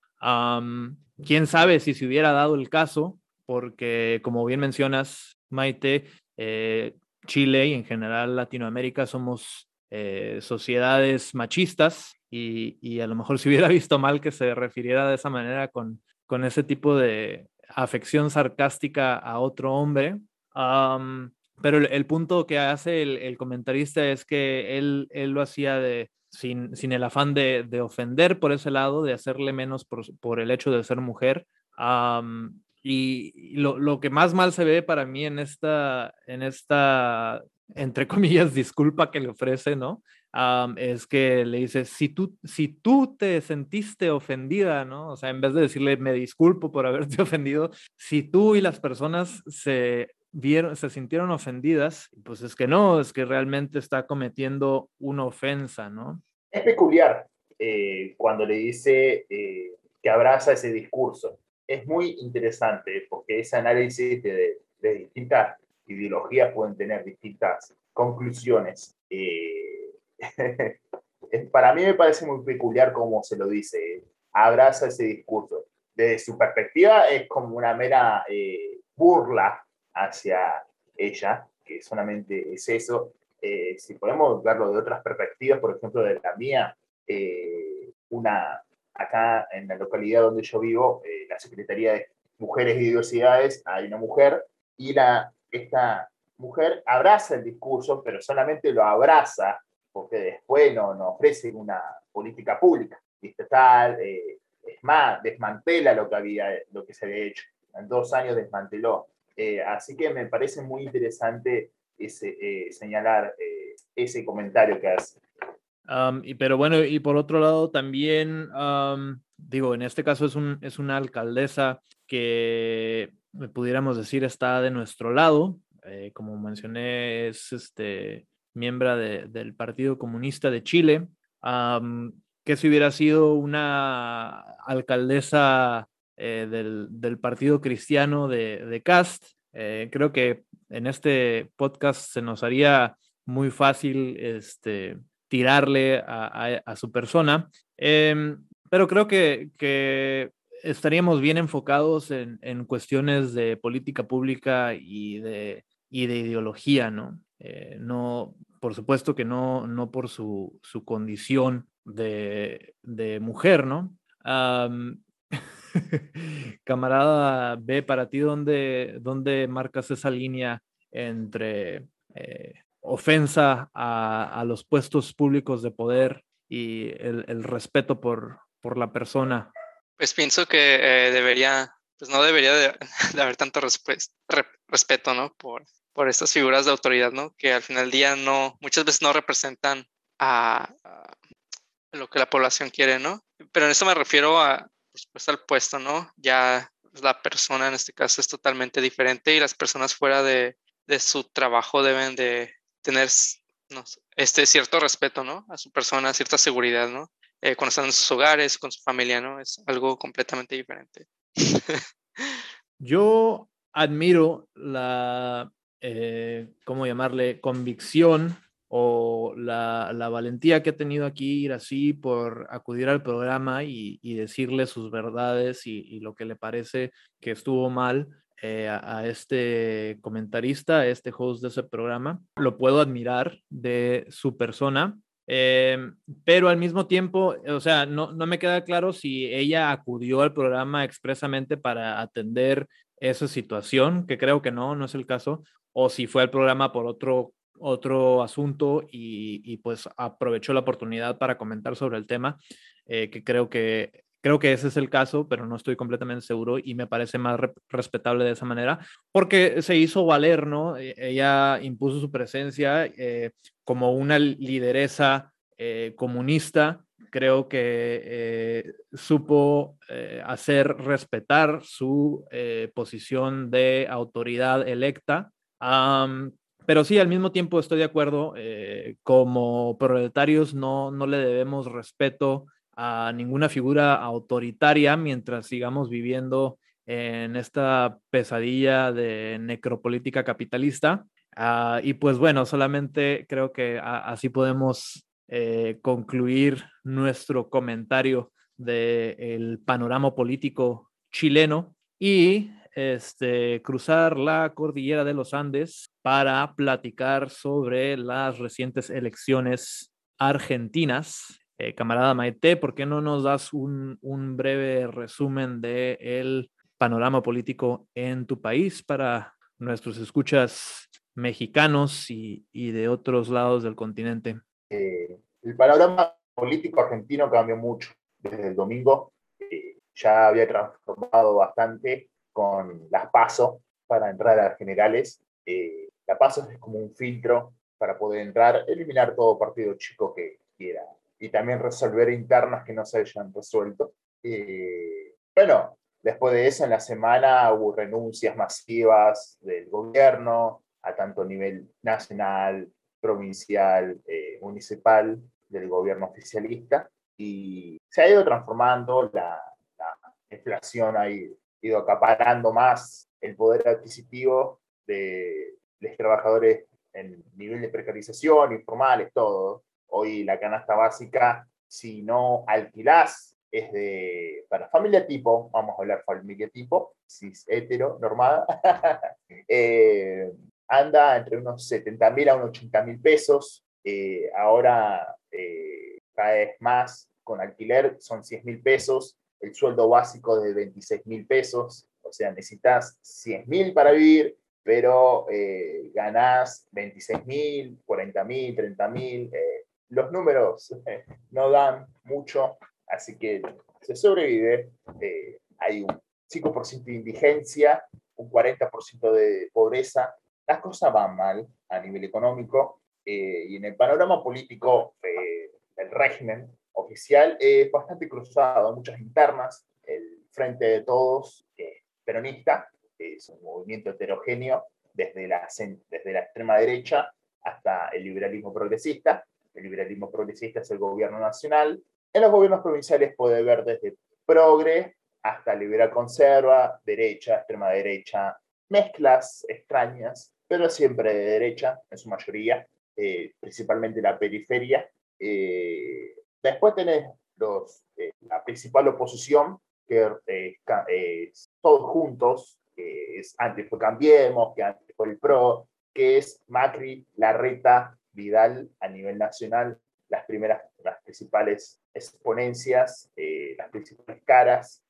Quién sabe si se hubiera dado el caso, porque como bien mencionas, Maite, eh, Chile y en general Latinoamérica somos eh, sociedades machistas y, a lo mejor se hubiera visto mal que se refiriera de esa manera con, con ese tipo de afección sarcástica a otro hombre. Pero el, punto que hace el, comentarista es que él, él lo hacía de, sin, sin, el afán de, de, ofender por ese lado, de hacerle menos por, por el hecho de ser mujer. Y lo, lo, que más mal se ve para mí en esta, en esta, entre comillas, disculpa que le ofrece, ¿no? Es que le dice, si tú, si tú te sentiste ofendida, ¿no? O sea, en vez de decirle, me disculpo por haberte ofendido, si tú y las personas se vieron, se sintieron ofendidas, pues es que no, es que realmente está cometiendo una ofensa, ¿no? Es peculiar eh, cuando le dice eh, que abraza ese discurso. Es muy interesante porque ese análisis de, de distintas ideologías pueden tener distintas conclusiones. Eh, para mí me parece muy peculiar cómo se lo dice, abraza ese discurso. Desde su perspectiva es como una mera burla hacia ella, que solamente es eso. Eh, si podemos verlo de otras perspectivas, por ejemplo, de la mía, eh, una, acá en la localidad donde yo vivo, eh, la Secretaría de Mujeres y Diversidades, hay una mujer y la, esta mujer abraza el discurso, pero solamente lo abraza porque después no, no ofrece una política pública estatal, es más, desmantela lo que, había, lo que se había hecho. En dos años desmanteló eh, así que me parece muy interesante ese, eh, señalar eh, ese comentario que hace. pero bueno, y por otro lado también, digo, en este caso es, un, es una alcaldesa que pudiéramos decir está de nuestro lado. como mencioné, es este, miembro de, del Partido Comunista de Chile. que si hubiera sido una alcaldesa eh, del, Partido Cristiano de, Cast. Eh, creo que en este podcast se nos haría muy fácil este, tirarle a, su persona, em, pero creo que, estaríamos bien enfocados en, cuestiones de política pública y de, de ideología, ¿no? Eh, no, por supuesto que no, no por su, condición de, mujer, ¿no? Camarada B, para ti, ¿dónde, dónde marcas esa línea entre eh, ofensa a, los puestos públicos de poder y el, respeto por, por, la persona? Pues pienso que eh, debería, pues no debería de, haber tanto respeto, ¿no? Por, por estas figuras de autoridad, ¿no? Que al final del día no, muchas veces no representan a, a lo que la población quiere, ¿no? Pero en eso me refiero a, pues al puesto, ¿no? Ya la persona en este caso es totalmente diferente y las personas fuera de, su trabajo deben de tener este cierto respeto, ¿no? A su persona, cierta seguridad, ¿no? Eh, cuando están en sus hogares, con su familia, ¿no? Es algo completamente diferente. Yo admiro la, eh, ¿cómo llamarle? Convicción o la, valentía que ha tenido aquí ir así por acudir al programa y, decirle sus verdades y, lo que le parece que estuvo mal eh, a, este comentarista, a este host de ese programa. Lo puedo admirar de su persona, em, pero al mismo tiempo, o sea, no, no me queda claro si ella acudió al programa expresamente para atender esa situación, que creo que no, no es el caso, o si fue al programa por otro otro asunto y, pues aprovechó la oportunidad para comentar sobre el tema, eh, que creo que creo que ese es el caso, pero no estoy completamente seguro y me parece más respetable de esa manera, porque se hizo valer, ¿no? E, ella impuso su presencia eh, como una lideresa eh, comunista, creo que supo hacer respetar su posición de autoridad electa. Pero sí, al mismo tiempo estoy de acuerdo, eh, como proletarios no, no le debemos respeto a ninguna figura autoritaria mientras sigamos viviendo en esta pesadilla de necropolítica capitalista. Ah, y pues bueno, solamente creo que así podemos eh, concluir nuestro comentario del panorama político chileno y este, cruzar la cordillera de los Andes para platicar sobre las recientes elecciones argentinas. Eh, camarada Maite, ¿por qué no nos das un, breve resumen del el panorama político en tu país para nuestros escuchas mexicanos y, de otros lados del continente? Eh, el panorama político argentino cambió mucho desde el domingo. eh, ya había transformado bastante con las PASO para entrar a las generales. Eh, la PASO es como un filtro para poder entrar, eliminar todo partido chico que quiera y también resolver internas que no se hayan resuelto. Eh, bueno, después de eso, en la semana hubo renuncias masivas del gobierno a tanto nivel nacional, provincial, eh, municipal, del gobierno oficialista, y se ha ido transformando, la, la inflación ha ido, acaparando más el poder adquisitivo de los trabajadores en nivel de precarización, informales, todo. Hoy la canasta básica, si no alquilás, es de, para familia tipo, vamos a hablar familia tipo, cis hetero, normada, eh, anda entre unos 70 mil a unos 80 mil pesos. Eh, ahora, eh, cada vez más, con alquiler son 100 mil pesos, el sueldo básico de 26 mil pesos, o sea, necesitas 100 mil para vivir, pero eh, ganás 26 mil, 40 mil, 30 mil. eh, los números eh, no dan mucho, así que se sobrevive. eh, hay un 5% de indigencia, un 40% de pobreza. Las cosas van mal a nivel económico eh, y en el panorama político del régimen oficial es bastante cruzado, muchas internas. El Frente de Todos, eh, peronista, es un movimiento heterogéneo desde la, desde la extrema derecha hasta el liberalismo progresista. El liberalismo progresista es el gobierno nacional. En los gobiernos provinciales puede ver desde progre hasta liberal conserva, derecha, extrema derecha, mezclas extrañas, pero siempre de derecha en su mayoría, eh, principalmente la periferia. Eh, después tenés los, eh, la principal oposición, que eh, eh, todos juntos, es antes fue Cambiemos, que antes fue el PRO, que es Macri, Larreta, Vidal a nivel nacional, las primeras, las principales exponencias, las principales caras.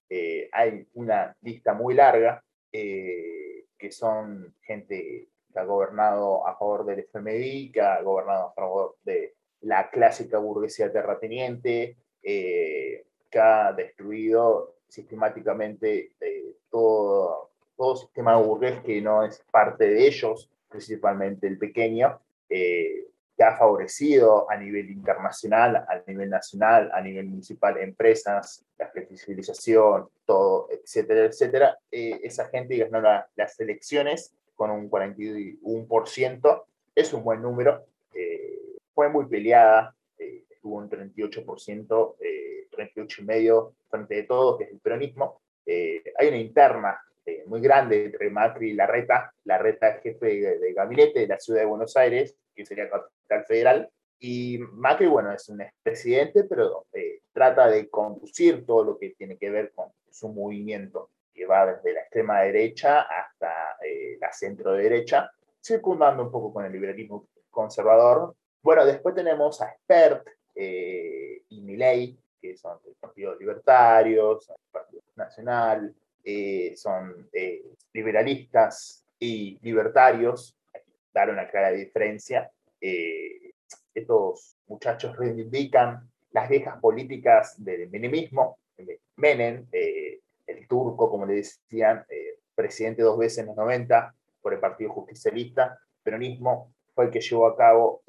Hay una lista muy larga que son gente que ha gobernado a favor del FMI, que ha gobernado a favor de la clásica burguesía terrateniente, eh, que ha destruido sistemáticamente eh, todo, todo sistema burgués que no es parte de ellos, principalmente el pequeño, eh, que ha favorecido a nivel internacional, a nivel nacional, a nivel municipal, empresas, la flexibilización, todo, etcétera, etcétera. Eh, esa gente ganó la- las elecciones con un 41%, es un buen número, fue muy peleada, eh, tuvo un 38%, eh, 38,5% frente de todos, que es el peronismo. Eh, hay una interna eh, muy grande entre Macri y Larreta. Larreta es jefe de, de gabinete de la ciudad de Buenos Aires, que sería capital federal. Y Macri, bueno, es un expresidente, pero eh, trata de conducir todo lo que tiene que ver con su movimiento, que va desde la extrema derecha hasta eh, la centro derecha, circundando un poco con el liberalismo conservador. Bueno, después tenemos a Spert eh, y Milei, que son del Partido Libertario, del Partido Nacional, eh, son eh, liberalistas y libertarios, dar una clara diferencia. Estos muchachos reivindican las viejas políticas del menemismo, Menem, el turco, como le decían, presidente dos veces en los 90 por el Partido Justicialista, peronismo, fue el que llevó a cabo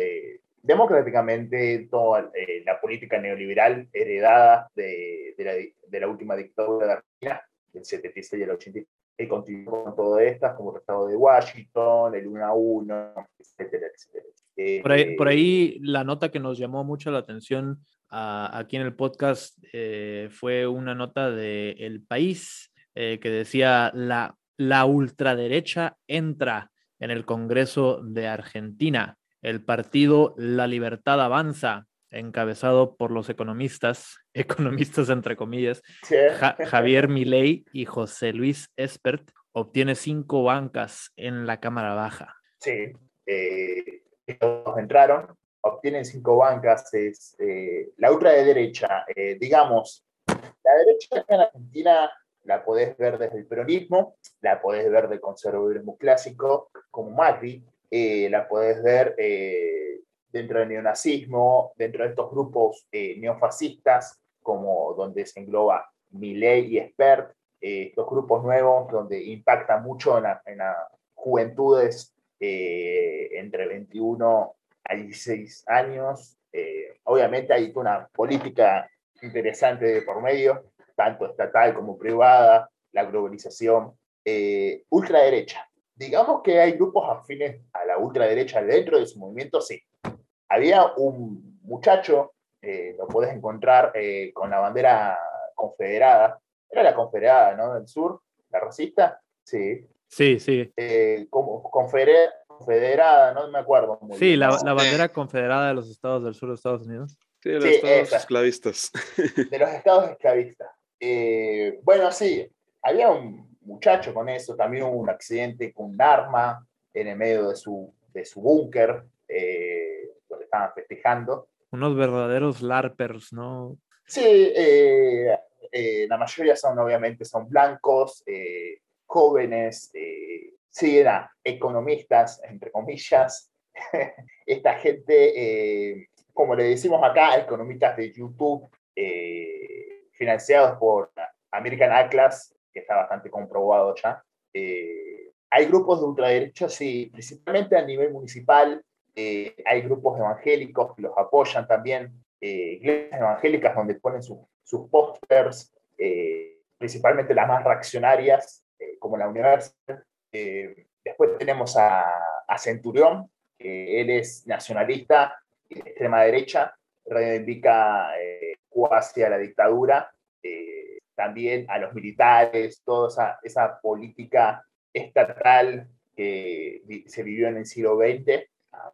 democráticamente toda eh, la política neoliberal heredada de, de, la, de, la, última dictadura de Argentina, del 76 y el 86, y continuó con todas estas, como el Tratado de Washington, el 1 a 1, etcétera, etcétera. Eh, por, ahí, por, ahí, la nota que nos llamó mucho la atención a, aquí en el podcast eh, fue una nota de El País eh, que decía la, la ultraderecha entra en el Congreso de Argentina. El partido La Libertad Avanza, encabezado por los economistas, economistas entre comillas, sí. ja, Javier Milei y José Luis Espert, obtiene cinco bancas en la Cámara Baja. Sí, eh, todos entraron, obtienen cinco bancas, es eh, la ultraderecha, eh, digamos, la derecha en Argentina la podés ver desde el peronismo, la podés ver del conservadurismo clásico, como Macri, eh, la podés ver eh, dentro del neonazismo, dentro de estos grupos eh, neofascistas, como donde se engloba Milei y eh, estos grupos nuevos donde impacta mucho en, las juventudes eh, entre 21 a 16 años. obviamente hay una política interesante de por medio, tanto estatal como privada, la globalización, ultraderecha. Digamos que hay grupos afines a la ultraderecha dentro de su movimiento, sí, había un muchacho, eh, lo puedes encontrar eh, con la bandera confederada, era la confederada, ¿no? Del sur, la racista, sí. Sí, sí. Eh, como confederada, no me acuerdo muy Sí, la, la, bandera confederada de los estados del sur de Estados Unidos. Sí, de los estados esclavistas. De los estados esclavistas. bueno, sí, había un muchacho con eso, también hubo un accidente con un arma en el medio de su, de su búnker. Eh, estaban festejando. Unos verdaderos LARPers, ¿no? Sí, eh, eh, la mayoría son obviamente son blancos, jóvenes, sí, eran economistas, entre comillas. Esta gente, como le decimos acá, economistas de YouTube, financiados por American Atlas, que está bastante comprobado ya. hay grupos de ultraderecha, sí, principalmente a nivel municipal, eh, hay grupos evangélicos que los apoyan también, eh, iglesias evangélicas donde ponen sus pósters, eh, principalmente las más reaccionarias, como la Universal. después tenemos a, Centurión, que él es nacionalista de extrema derecha, reivindica hacia la dictadura, también a los militares, toda esa, esa política estatal que se vivió en el siglo XX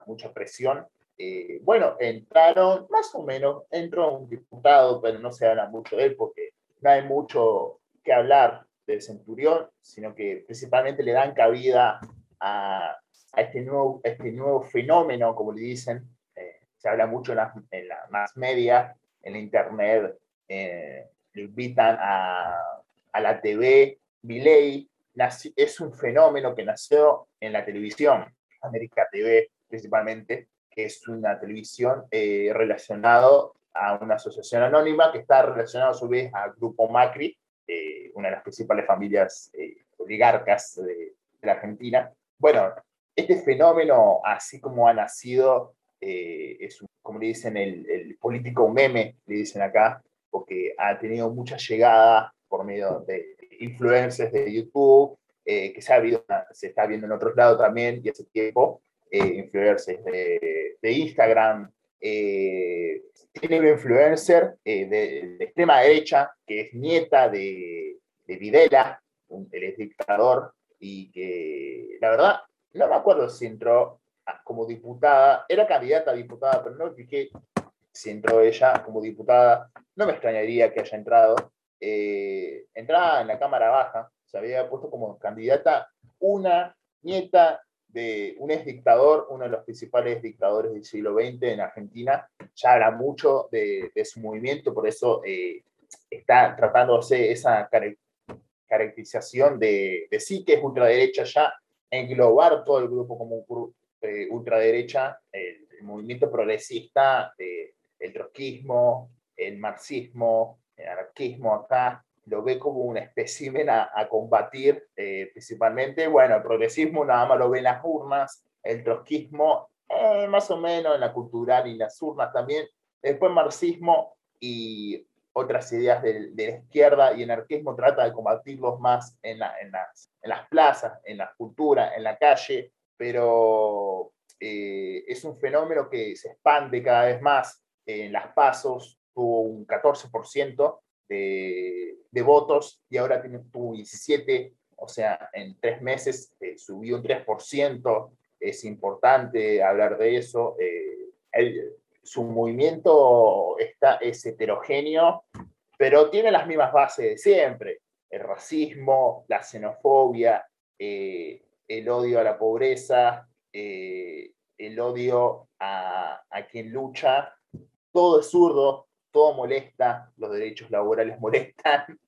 mucha presión. Eh, bueno, entraron, más o menos, entró un diputado, pero no se habla mucho de él porque no hay mucho que hablar del centurión, sino que principalmente le dan cabida a, a este, nuevo, este nuevo fenómeno, como le dicen. Eh, se habla mucho en la, en la más media, en la internet, eh, le invitan a, a la TV. Miley es un fenómeno que nació en la televisión, América TV, principalmente, que es una televisión eh, relacionado a una asociación anónima que está relacionada a su vez al grupo Macri, eh, una de las principales familias eh, oligarcas de, la Argentina. Bueno, este fenómeno, así como ha nacido, es, como le dicen, el, el, político meme, le dicen acá, porque ha tenido mucha llegada por medio de influencers de YouTube, que se, ha habido, se está viendo en otros lados también y hace tiempo, eh, influencers de, de Instagram. Eh, tiene un influencer eh, de, extrema derecha que es nieta de, de Videla, un, el dictador, y que la verdad no me acuerdo si entró como diputada, era candidata a diputada, pero no dije si entró ella como diputada, no me extrañaría que haya entrado. Eh, entraba en la Cámara Baja, se había puesto como candidata una nieta de un ex dictador, uno de los principales dictadores del siglo XX en Argentina, ya habla mucho de, su movimiento, por eso eh, está tratándose esa caracterización de, de, sí que es ultraderecha ya, englobar todo el grupo como eh, ultraderecha, el, movimiento progresista, eh, el trotskismo, el marxismo, el anarquismo acá, lo ve como un espécimen a, combatir eh, principalmente. Bueno, el progresismo nada más lo ve en las urnas, el trotskismo eh, más o menos en la cultural y las urnas también. Después marxismo y otras ideas de, la izquierda y anarquismo trata de combatirlos más en, en, las, en las plazas, en la cultura, en la calle, pero eh, es un fenómeno que se expande cada vez más. En las pasos tuvo un 14% de, votos y ahora tiene, tuvo 17, o sea, en tres meses eh, subió un 3%, es importante hablar de eso. Eh, su movimiento está, es heterogéneo, pero tiene las mismas bases de siempre, el racismo, la xenofobia, eh, el odio a la pobreza, el odio a, a quien lucha, todo es zurdo, todo molesta, los derechos laborales molestan,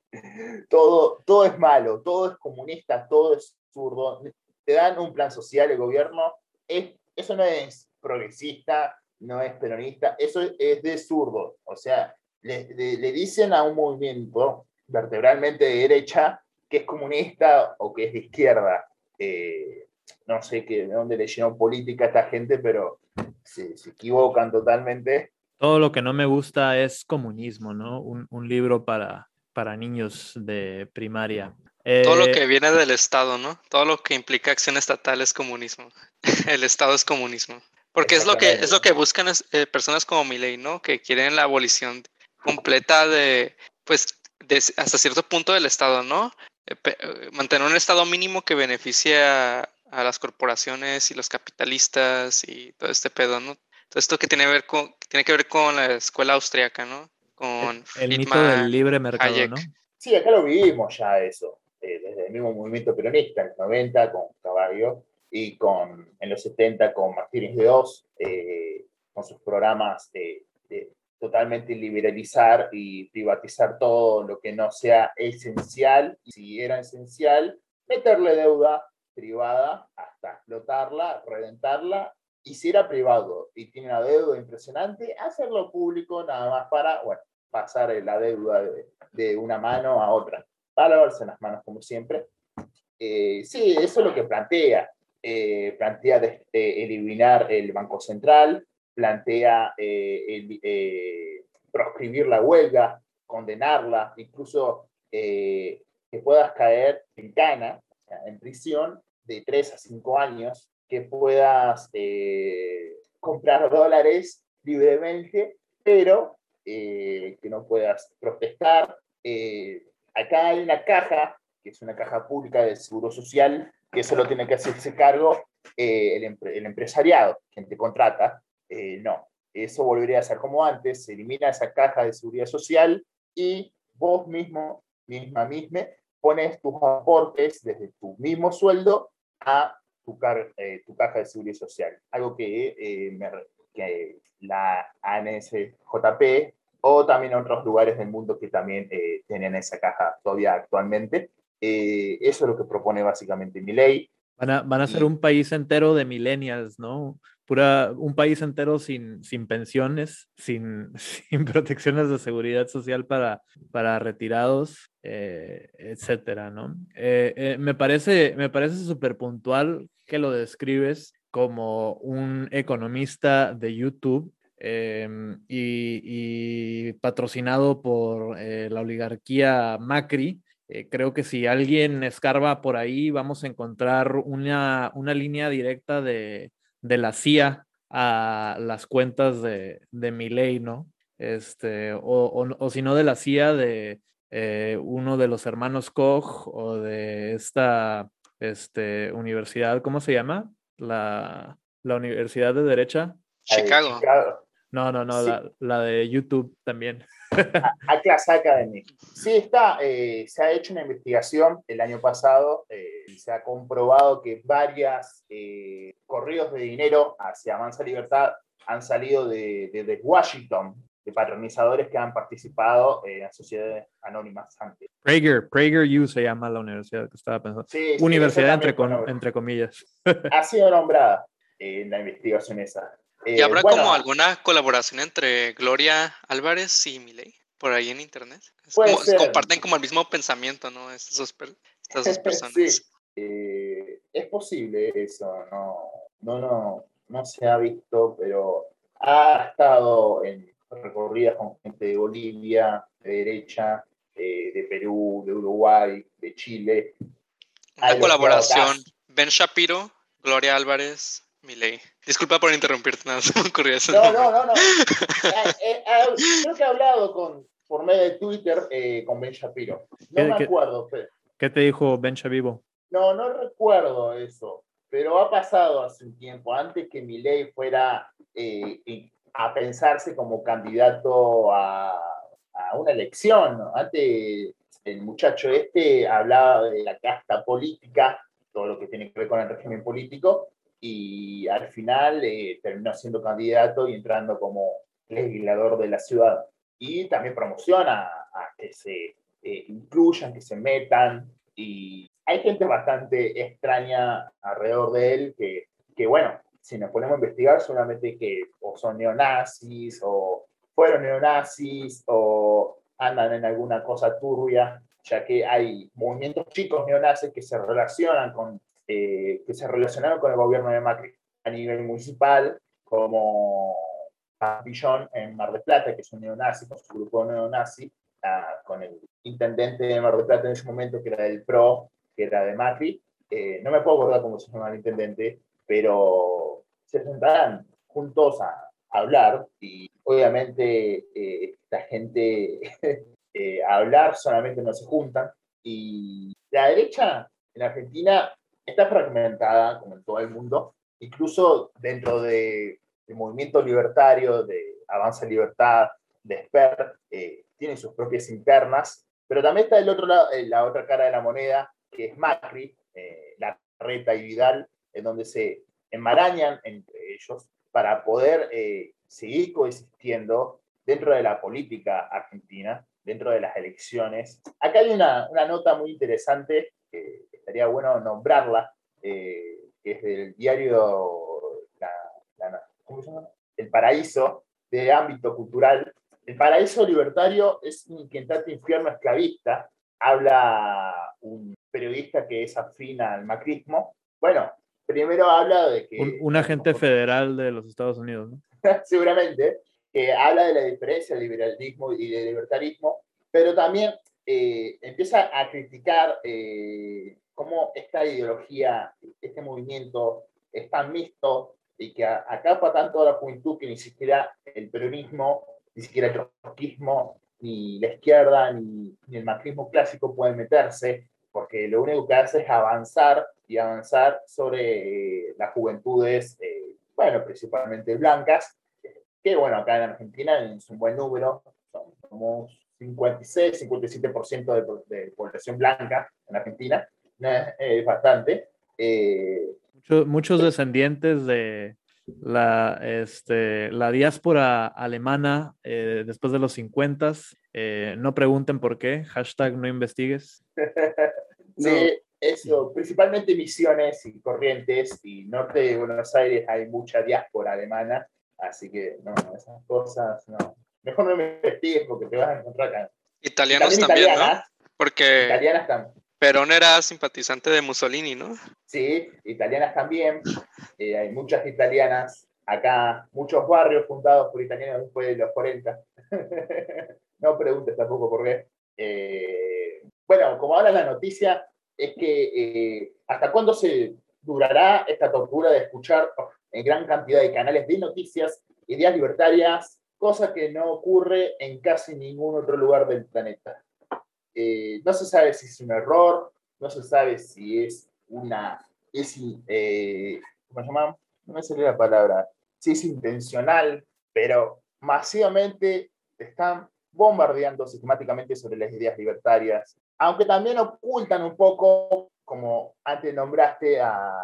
todo, todo es malo, todo es comunista, todo es zurdo. Te dan un plan social el gobierno, es, eso no es progresista, no es peronista, eso es de zurdo. O sea, le, dicen a un movimiento vertebralmente de derecha que es comunista o que es de izquierda. Eh, no sé qué, de dónde le llenan política a esta gente, pero se equivocan totalmente. Todo lo que no me gusta es comunismo, ¿no? Un, un libro para, para niños de primaria. Todo lo Eh, que viene del Estado, ¿no? Todo lo que implica acción estatal es comunismo. El Estado es comunismo. Porque es lo que, es lo que buscan es, eh, personas como Milei, ¿no? Que quieren la abolición completa de, pues, de hasta cierto punto del Estado, ¿no? Eh, eh, Mantener un Estado mínimo que beneficie a, a las corporaciones y los capitalistas y todo este pedo, ¿no? Esto que tiene, que ver con, tiene que ver con la escuela austriaca, ¿no? Con el mito Friedman, del libre mercado, Hayek. ¿no? Sí, acá lo vivimos ya eso, eh, desde el mismo movimiento peronista, en los 90 con Caballo y con, en los 70 con Martínez de Oz, eh, con sus programas de, de totalmente liberalizar y privatizar todo lo que no sea esencial, y si era esencial, meterle deuda privada hasta explotarla, reventarla, y si era privado y tiene una deuda impresionante, hacerlo público nada más para, bueno, pasar la deuda de, una mano a otra, para lavarse las manos como siempre. Eh, sí, eso es lo que plantea. Eh, plantea eh, eliminar el Banco Central, plantea el- proscribir la huelga, condenarla, incluso que puedas caer en cana, en prisión, de 3 a 5 años, que puedas eh, comprar dólares libremente, pero eh, que no puedas protestar. Eh, acá hay una caja, que es una caja pública del Seguro Social, que solo tiene que hacerse cargo eh, el, empre- el empresariado, quien te contrata. Eh, no, eso volvería a ser como antes, se elimina esa caja de seguridad social y vos mismo, misma, misma, pones tus aportes desde tu mismo sueldo a tu, car- eh, tu caja de seguridad social. Algo que, eh, me que la ANSJP o también otros lugares del mundo que también eh, tienen esa caja todavía actualmente. Eh, eso es lo que propone básicamente mi ley. Van a, van a ser un país entero de millennials, ¿no? Un país entero sin, sin pensiones, sin, sin protecciones de seguridad social para, para retirados, eh, etcétera, ¿no? Eh, eh, me parece, me parece súper puntual que lo describes como un economista de YouTube em, y, patrocinado por la oligarquía Macri. Creo que si alguien escarba por ahí, vamos a encontrar una, una línea directa de, de la CIA a las cuentas de, de ¿no? Este, o, o, o si no de la CIA, de eh, uno de los hermanos Koch o de esta este, universidad, ¿cómo se llama? La, la Universidad de Derecha. Chicago. Chicago. No, no, no, Sí. la, la de YouTube también. Atlas Academy. Sí, está, eh, se ha hecho una investigación el año pasado eh, y se ha comprobado que varias eh, corridos de dinero hacia Avanza Libertad han salido de, de- de Washington, de patronizadores que han participado en sociedades anónimas antes. Prager, PragerU se llama la universidad que estaba pensando. Sí, Universidad entre, con- entre comillas. Ha sido nombrada en la investigación esa. ¿Y Eh, habrá bueno, como alguna colaboración entre Gloria Álvarez y Milei por ahí en internet? Como- comparten como el mismo pensamiento, ¿no? Estas dos, per- estas dos personas. Sí, eh, es posible eso, no, no, no, no se ha visto, pero ha estado en recorridas con gente de Bolivia, de derecha, eh, de Perú, de Uruguay, de Chile. Una colaboración. Ben Shapiro, Gloria Álvarez, Milei. Disculpa por interrumpirte, nada, se me ocurrió eso. No, no, no, no. Ah, eh, ah, creo que he hablado con, por medio de Twitter eh, con Ben Shapiro. No ¿Qué- me qué- acuerdo, pero ¿Qué te dijo Ben Vivo? No, no recuerdo eso, pero ha pasado hace un tiempo, antes que Milei fuera eh, a pensarse como candidato a, a una elección. ¿no? Antes el muchacho este hablaba de la casta política, todo lo que tiene que ver con el régimen político, y al final eh, terminó siendo candidato y entrando como legislador de la ciudad. Y también promociona a que se eh, incluyan, que se metan, y hay gente bastante extraña alrededor de él que, que bueno, si nos ponemos a investigar, solamente que o son neonazis, o fueron neonazis, o andan en alguna cosa turbia, ya que hay movimientos chicos neonazis que se relacionan con, eh, que se relacionaron con el gobierno de Macri a nivel municipal, como Pampillón en Mar del Plata, que es un neonazi, con su grupo neonazi, ah, con el intendente de Mar del Plata en ese momento, que era del PRO, que era de Macri. Eh, no me puedo acordar cómo se llama el intendente, pero se sentarán juntos a, hablar y obviamente eh, esta gente eh, a hablar solamente no se juntan y la derecha en Argentina está fragmentada como en todo el mundo, incluso dentro de el movimiento libertario de Avanza Libertad, de SPER, eh, tiene sus propias internas, pero también está el otro lado, eh, la otra cara de la moneda, que es Macri, eh, la Reta y Vidal, en donde se enmarañan entre ellos para poder seguir coexistiendo dentro de la política argentina, dentro de las elecciones. Acá hay una, una nota muy interesante, que estaría bueno nombrarla, que es del diario la, la, el paraíso de ámbito cultural. El paraíso libertario es un inquietante infierno esclavista. Habla un periodista que es afín al macrismo. Bueno, primero habla de que... Un, agente federal de los Estados Unidos, ¿no? Seguramente, que habla de la diferencia de liberalismo y de libertarismo, pero también eh, empieza a criticar eh, cómo esta ideología, este movimiento es tan mixto, y que acapa tanto a la juventud que ni siquiera el peronismo, ni siquiera el trotskismo, ni la izquierda, ni, el macrismo clásico pueden meterse, porque lo único que hace es avanzar y avanzar sobre eh, las juventudes, eh, bueno, principalmente blancas, que bueno, acá en Argentina es un buen número, somos 56, 57% de, de población blanca en Argentina, es bastante. Eh, muchos, descendientes de la, este, la diáspora alemana eh, después de los 50. Eh, no pregunten por qué, hashtag no investigues. sí, eso, principalmente Misiones y Corrientes y norte de Buenos Aires hay mucha diáspora alemana, así que no, esas cosas no. Mejor no me investigues porque te vas a encontrar acá. Italianos también, ¿no? Porque... Italianas también Perón era simpatizante de Mussolini, ¿no? Sí, italianas también. Eh, hay muchas italianas acá, muchos barrios fundados por italianos después de los 40. no preguntes tampoco por qué. Eh, bueno, como ahora la noticia es que eh, hasta cuándo se durará esta tortura de escuchar en gran cantidad de canales de noticias ideas libertarias, cosa que no ocurre en casi ningún otro lugar del planeta. Eh, no se sabe si es un error, no se sabe si es una, es, eh, ¿cómo se llama? No me sale la palabra, si es intencional, pero masivamente están bombardeando sistemáticamente sobre las ideas libertarias, aunque también ocultan un poco, como antes nombraste a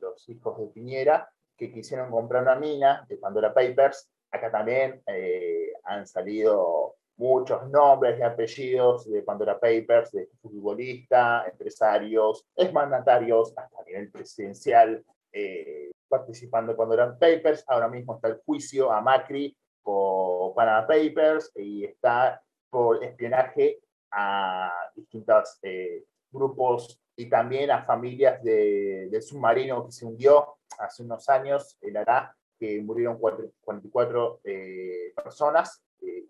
los hijos de Piñera, que quisieron comprar una mina de Pandora Papers, acá también eh, han salido muchos nombres y apellidos de Pandora Papers, de futbolistas, empresarios, exmandatarios, hasta a nivel presidencial, eh, participando en Pandora Papers. Ahora mismo está el juicio a Macri por Panama Papers y está por espionaje a distintos eh, grupos y también a familias de, del submarino que se hundió hace unos años, el ARA, que murieron 44 eh, personas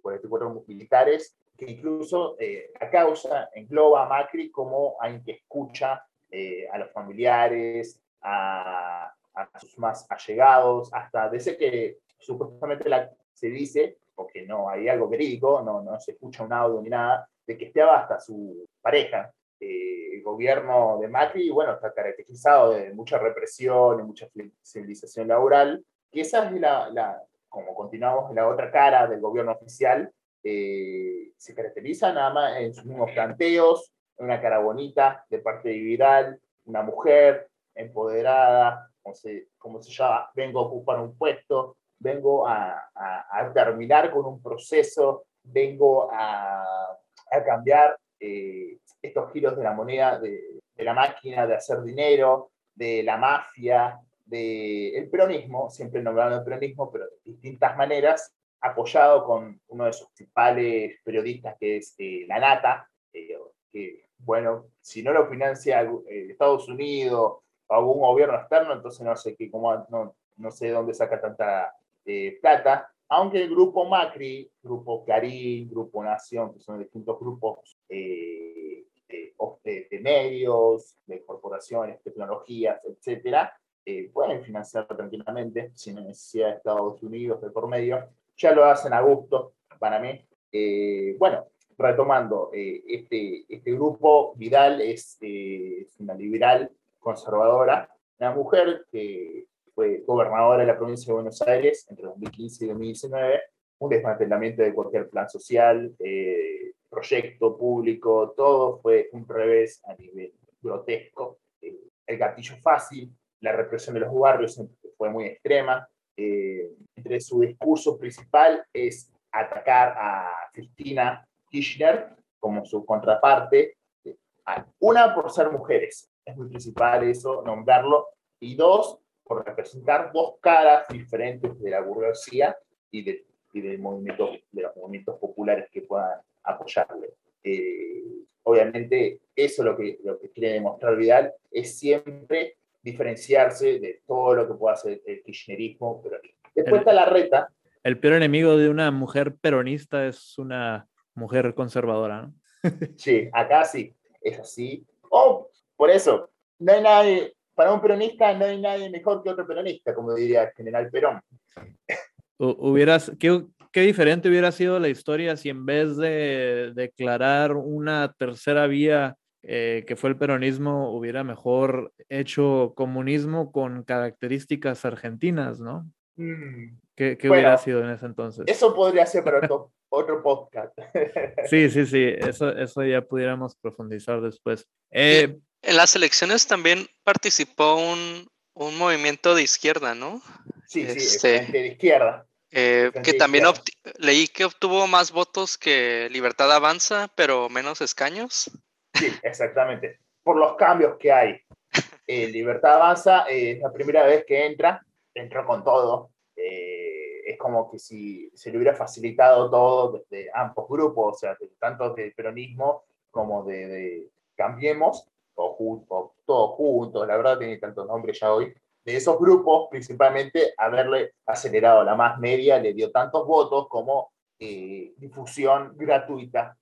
44 militares, que incluso eh, a causa engloba a Macri como alguien que escucha eh, a los familiares, a, a, sus más allegados, hasta desde que supuestamente la, se dice, porque no hay algo verídico, no, no se escucha un audio ni nada, de que estaba hasta su pareja. Eh, el gobierno de Macri, bueno, está caracterizado de mucha represión y mucha civilización laboral, y esa es la, como continuamos en la otra cara del gobierno oficial, eh, se caracteriza nada más en sus mismos planteos, una cara bonita de parte de Vidal, una mujer empoderada, como se, como se llama, vengo a ocupar un puesto, vengo a, a, terminar con un proceso, vengo a, a cambiar eh, estos giros de la moneda, de, de, la máquina de hacer dinero, de la mafia, del peronismo, siempre nombrando el peronismo, pero de distintas maneras, apoyado con uno de sus principales periodistas, que es eh, La Nata, eh, que, bueno, si no lo financia eh, Estados Unidos o algún gobierno externo, entonces no sé, qué, cómo, no, no sé dónde saca tanta plata, aunque el grupo Macri, grupo Clarín, grupo Nación, que son distintos grupos de, de, medios, de corporaciones, tecnologías, etcétera, pueden financiarlo tranquilamente sin necesidad de Estados Unidos de por medio ya lo hacen a gusto para mí. Eh, bueno, retomando, eh, este, este grupo, Vidal es, eh, es, una liberal conservadora, una mujer que fue gobernadora de la provincia de Buenos Aires entre 2015 y 2019, un desmantelamiento de cualquier plan social, proyecto público, todo fue un revés a nivel grotesco. el gatillo fácil, la represión de los barrios fue muy extrema, eh, entre su discurso principal es atacar a Cristina Kirchner como su contraparte. Una, por ser mujeres, es muy principal eso, nombrarlo. Y dos, por representar dos caras diferentes de la burguesía y, de, y del movimiento, de los movimientos populares que puedan apoyarle. Eh, obviamente, eso lo que, lo que quiere demostrar Vidal es siempre diferenciarse de todo lo que pueda hacer el kirchnerismo peronista. Después está la reta. El peor enemigo de una mujer peronista es una mujer conservadora, ¿no? sí, acá sí, es así. Oh, por eso, no hay nadie, para un peronista no hay nadie mejor que otro peronista, como diría el general Perón. Hubieras, ¿qué, qué diferente hubiera sido la historia si en vez de declarar una tercera vía eh, que fue el peronismo, hubiera mejor hecho comunismo con características argentinas, ¿no? Mm. ¿Qué, hubiera sido en ese entonces? Eso podría ser para otro, otro podcast. sí, sí, sí, eso, eso ya pudiéramos profundizar después. Eh, en las elecciones también participó un, un movimiento de izquierda, ¿no? Sí, sí, este, de izquierda. Eh, que también leí que obtuvo más votos que Libertad Avanza, pero menos escaños. Sí, exactamente. Por los cambios que hay. Eh, Libertad Avanza eh, es la primera vez que entra, entró con todo. Eh, es como que si se le hubiera facilitado todo desde ambos grupos, o sea, tanto del peronismo como de, Cambiemos, o, todos juntos, la verdad tiene tantos nombres ya hoy. De esos grupos, principalmente, haberle acelerado la más media le dio tantos votos como difusión gratuita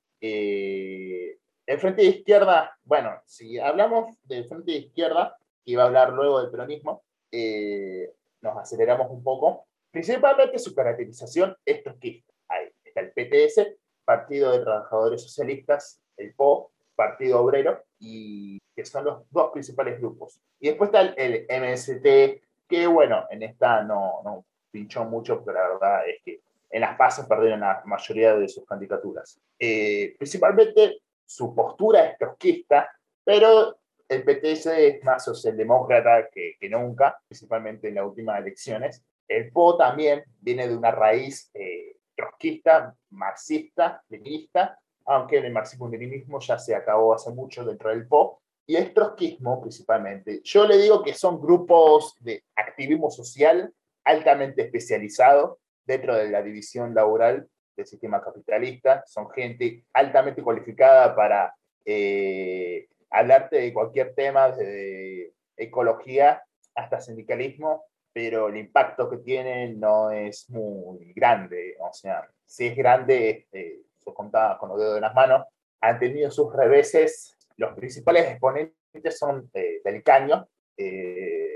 el frente de izquierda, bueno, si hablamos del frente de izquierda, que iba a hablar luego del peronismo, eh, nos aceleramos un poco. Principalmente su caracterización es trotskista. Ahí está el PTS, Partido de Trabajadores Socialistas, el PO, Partido Obrero, y que son los dos principales grupos. Y después está el, MST, que bueno, en esta no, no pinchó mucho, pero la verdad es que en las pasos perdieron la mayoría de sus candidaturas. Eh, principalmente su postura es trotskista, pero el PTS es más socialdemócrata que, nunca, principalmente en las últimas elecciones. El PO también viene de una raíz eh, trotskista, marxista, leninista, aunque el marxismo-leninismo ya se acabó hace mucho dentro del PO, y el trotskismo principalmente. Yo le digo que son grupos de activismo social altamente especializados dentro de la división laboral del sistema capitalista, son gente altamente cualificada para eh, hablarte de cualquier tema, de ecología hasta sindicalismo, pero el impacto que tienen no es muy grande. O sea, si es grande, eh, se contaba con los dedos de las manos, han tenido sus reveses. Los principales exponentes son eh, del caño, eh,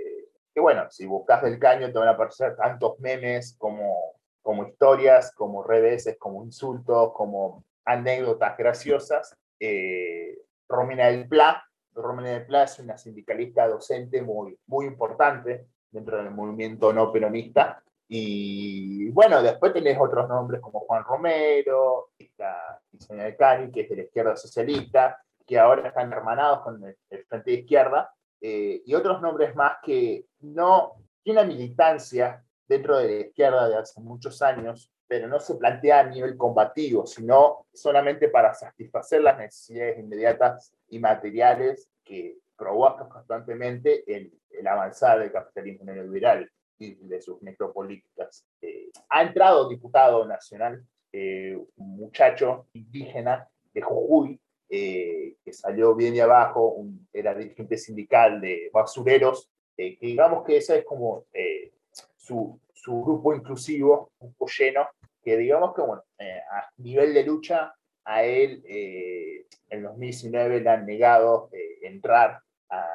bueno, si buscas del caño te van a aparecer tantos memes como como historias, como reveses, como insultos, como anécdotas graciosas. Eh, Romina del Pla, Romina del Pla es una sindicalista docente muy, muy importante dentro del movimiento no peronista. Y bueno, después tenés otros nombres como Juan Romero, la del Cani, que es de la izquierda socialista, que ahora están hermanados con el, Frente de Izquierda, eh, y otros nombres más que no tienen militancia dentro de la izquierda de hace muchos años, pero no se plantea a nivel combativo, sino solamente para satisfacer las necesidades inmediatas y materiales que provoca constantemente el, el avanzar del capitalismo neoliberal y de sus necropolíticas. Eh, ha entrado diputado nacional, eh, un muchacho indígena de Jujuy, eh, que salió bien de abajo, un, era dirigente sindical de basureros, que digamos que ese es como su, su, grupo inclusivo, un grupo lleno, que digamos que bueno, a nivel de lucha a él en 2019 le han negado entrar a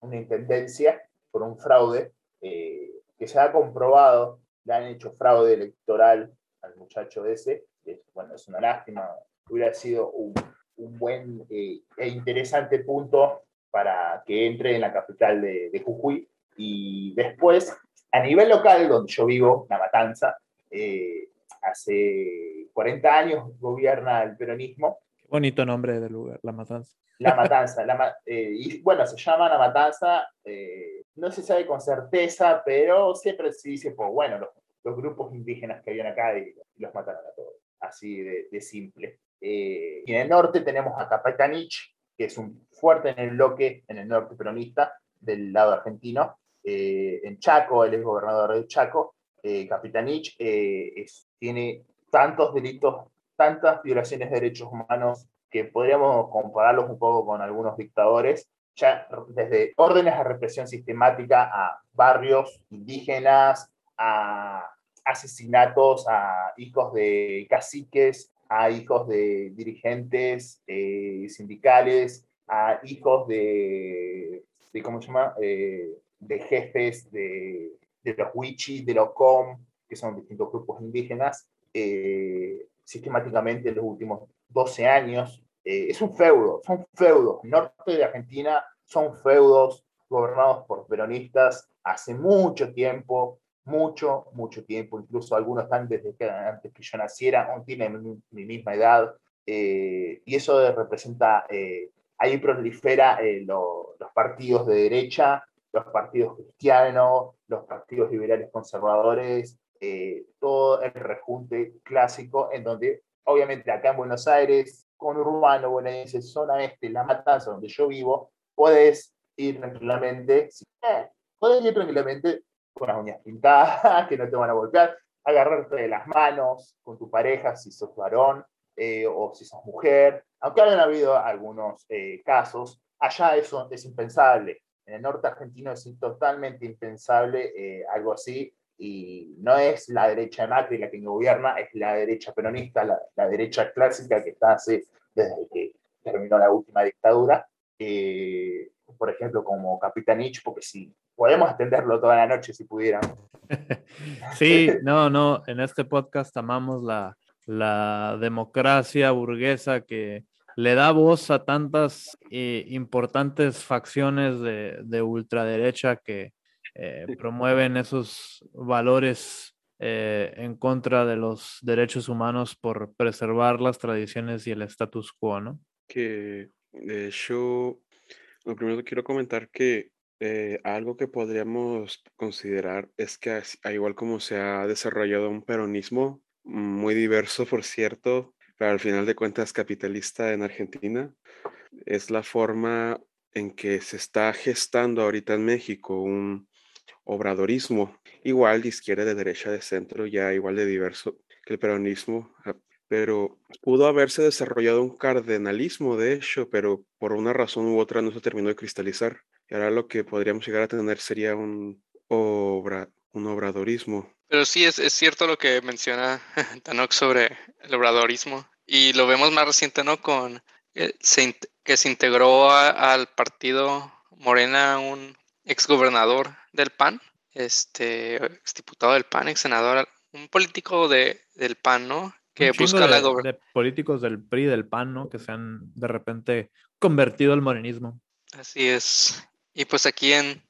una intendencia por un fraude que se ha comprobado, le han hecho fraude electoral al muchacho ese. bueno, es una lástima, hubiera sido un, un buen eh, e interesante punto para que entre en la capital de, de, Jujuy. Y después, a nivel local, donde yo vivo, La Matanza, eh, hace 40 años gobierna el peronismo. Qué bonito nombre del lugar, La Matanza. La Matanza. la, eh, y bueno, se llama La Matanza no se sabe con certeza, pero siempre se dice, pues bueno, los, los grupos indígenas que habían acá y, los mataron a todos, así de, de simple. Eh, y en el norte tenemos a Capitanich, que es un fuerte en el bloque, en el norte peronista, del lado argentino. Eh, en Chaco, él es gobernador de Chaco. Eh, Capitanich es, tiene tantos delitos, tantas violaciones de derechos humanos que podríamos compararlos un poco con algunos dictadores ya desde órdenes de represión sistemática a barrios indígenas, a asesinatos a hijos de caciques, a hijos de dirigentes eh, sindicales, a hijos de, de ¿cómo se llama? Eh, de jefes de, de, los Wichi, de los Com, que son distintos grupos indígenas, eh, sistemáticamente en los últimos 12 años eh, es un feudo, son feudos. Norte de Argentina son feudos gobernados por peronistas hace mucho tiempo, mucho, mucho tiempo. Incluso algunos están desde que antes que yo naciera, aún tienen mi, misma edad. Eh, y eso representa, eh, ahí prolifera los partidos de derecha, los partidos cristianos, los partidos liberales conservadores, todo el rejunte clásico en donde obviamente acá en Buenos Aires con Urbano, bonaerense, zona este, La Matanza, donde yo vivo, puedes ir tranquilamente, eh, puedes ir tranquilamente con las uñas pintadas, que no te van a golpear, agarrarte de las manos con tu pareja si sos varón eh, o si sos mujer, aunque hayan habido algunos eh, casos, allá eso es impensable. En el norte argentino es totalmente impensable algo así y no es la derecha de Macri la que gobierna, es la derecha peronista, la, la derecha clásica que está hace, desde que terminó la última dictadura, eh, por ejemplo, como Capitanich, porque si podemos atenderlo toda la noche si pudiéramos. sí, no, no, en este podcast amamos la, la democracia burguesa que le da voz a tantas eh, importantes facciones de, de ultraderecha que, eh, promueven esos valores eh, en contra de los derechos humanos por preservar las tradiciones y el status quo, ¿no? Que de hecho, lo primero que quiero comentar que eh, algo que podríamos considerar es que, al igual como se ha desarrollado un peronismo muy diverso, por cierto, pero al final de cuentas capitalista en Argentina, es la forma en que se está gestando ahorita en México un, obradorismo, igual de izquierda, de derecha, de centro, ya igual de diverso que el peronismo, ah, pero pudo haberse desarrollado un cardenalismo, de hecho, pero por una razón u otra no se terminó de cristalizar. Y ahora lo que podríamos llegar a tener sería un, obra, un obradorismo. Pero sí, es, es cierto lo que menciona Tanok sobre el obradorismo. Y lo vemos más reciente, ¿no? Con eh, que se integró al partido Morena un exgobernador del PAN, este, diputado del PAN, ex senador, un político de, del PAN, ¿no? Que busca la de políticos del PRI, del PAN, ¿no? Que se han de repente convertido al morenismo. Así es. Y pues aquí en,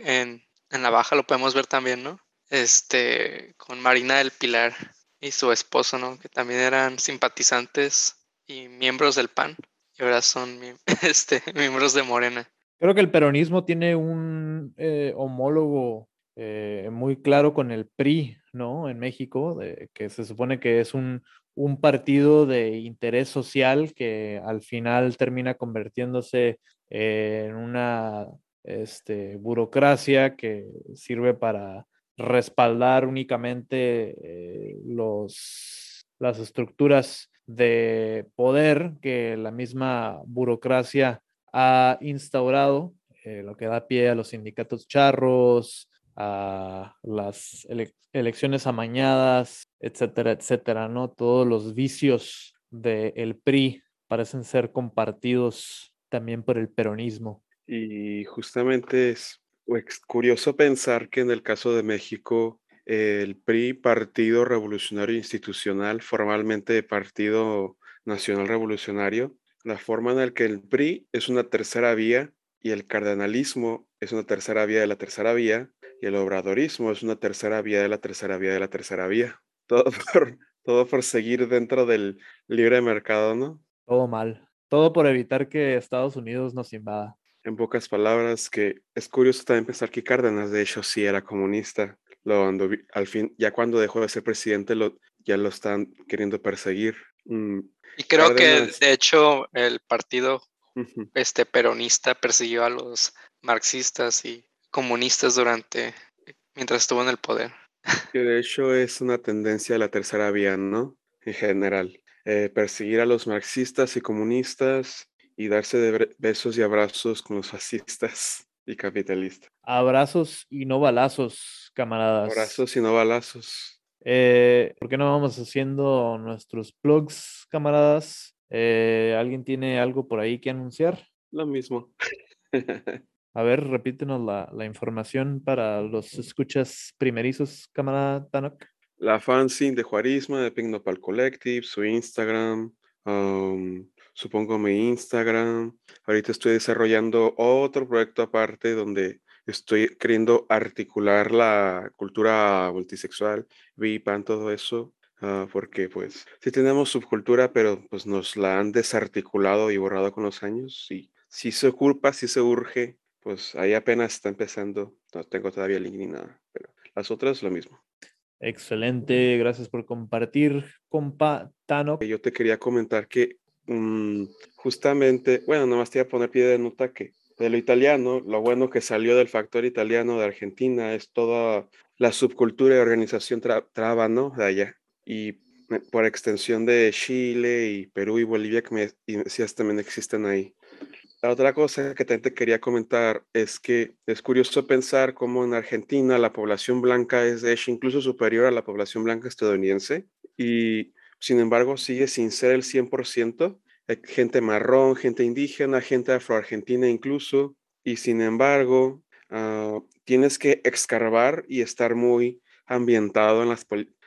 en, en la baja lo podemos ver también, ¿no? Este, con Marina del Pilar y su esposo, ¿no? Que también eran simpatizantes y miembros del PAN. Y ahora son este, miembros de Morena. Creo que el peronismo tiene un eh, homólogo eh, muy claro con el PRI, ¿no? En México, que se supone que es un, un partido de interés social que al final termina convirtiéndose en una este, burocracia que sirve para respaldar únicamente eh, los, las estructuras de poder que la misma burocracia ha instaurado, eh, lo que da pie a los sindicatos charros, a las elecciones amañadas, etcétera, etcétera, ¿no? Todos los vicios del PRI parecen ser compartidos también por el peronismo. Y justamente es curioso pensar que en el caso de México, el PRI, Partido Revolucionario Institucional, formalmente Partido Nacional Revolucionario, la forma en la que el PRI es una tercera vía y el cardenalismo es una tercera vía de la tercera vía, y el obradorismo es una tercera vía de la tercera vía de la tercera vía. Todo por, todo por seguir dentro del libre mercado, ¿no? Todo mal. Todo por evitar que Estados Unidos nos invada. En pocas palabras, que es curioso también pensar que Cárdenas, de hecho, sí era comunista. Lo, al fin, ya cuando dejó de ser presidente, lo, ya lo están queriendo perseguir. Mm, y creo que, de hecho, el partido este, peronista persiguió a los marxistas y comunistas durante, mientras estuvo en el poder. Que de hecho es una tendencia de la tercera vía, ¿no? En general. Eh, perseguir a los marxistas y comunistas y darse de besos y abrazos con los fascistas y capitalistas. Abrazos y no balazos, camaradas. Abrazos y no balazos. Eh, ¿Por qué no vamos haciendo nuestros plugs, camaradas? Eh, ¿Alguien tiene algo por ahí que anunciar? Lo mismo. A ver, repítenos la, la, información para los escuchas primerizos, camarada Tanok. La fanzine de Juarisma de Pignopal Collective, su Instagram, supongo mi Instagram. Ahorita estoy desarrollando otro proyecto aparte donde estoy queriendo articular la cultura multisexual, VIPAN, todo eso. Ah, porque pues sí tenemos subcultura, pero pues nos la han desarticulado y borrado con los años. Y si se ocupa, si se urge, pues ahí apenas está empezando. No tengo todavía link ni nada, pero las otras lo mismo. Excelente, gracias por compartir, compa Tano. Yo te quería comentar que mm, justamente, bueno, nomás te iba a poner pie de nota que de lo italiano, lo bueno que salió del factor italiano de Argentina es toda la subcultura y organización traba, ¿no? De allá. Y por extensión de Chile y Perú y Bolivia, que me decías también existen ahí. La otra cosa que también te quería comentar es que es curioso pensar cómo en Argentina la población blanca es de hecho incluso superior a la población blanca estadounidense y sin embargo sigue sin ser el 100%. Hay gente marrón, gente indígena, gente afroargentina incluso y sin embargo ah, tienes que excavar y estar muy ambientado en las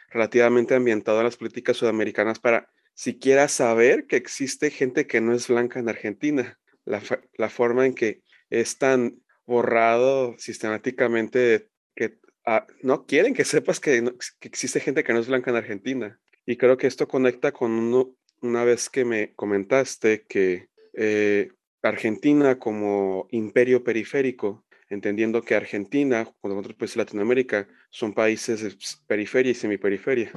relativamente ambientado en las políticas sudamericanas para siquiera saber que existe gente que no es blanca en Argentina la, forma en que es tan borrado sistemáticamente que ah, no quieren que sepas que, existe gente que no es blanca en Argentina. Y creo que esto conecta con uno, una vez que me comentaste que eh, Argentina como imperio periférico, entendiendo que Argentina, como otros países de Latinoamérica, son países de periferia y semiperiferia.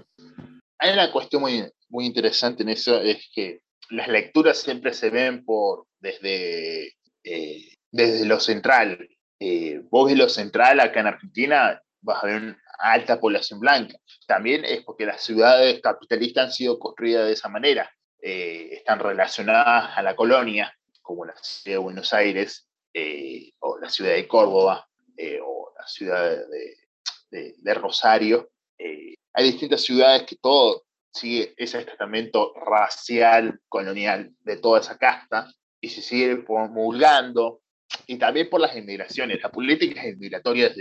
Hay una cuestión muy, muy interesante en eso, es que las lecturas siempre se ven por desde, eh, desde lo central. Eh, vos ves lo central acá en Argentina, vas a ver alta población blanca. También es porque las ciudades capitalistas han sido construidas de esa manera. Eh, están relacionadas a la colonia, como la ciudad de Buenos Aires, o la ciudad de Córdoba, o la ciudad de, de Rosario. hay distintas ciudades que todo sigue ese tratamiento racial, colonial de toda esa casta y se sigue promulgando, y también por las inmigraciones, las políticas inmigratorias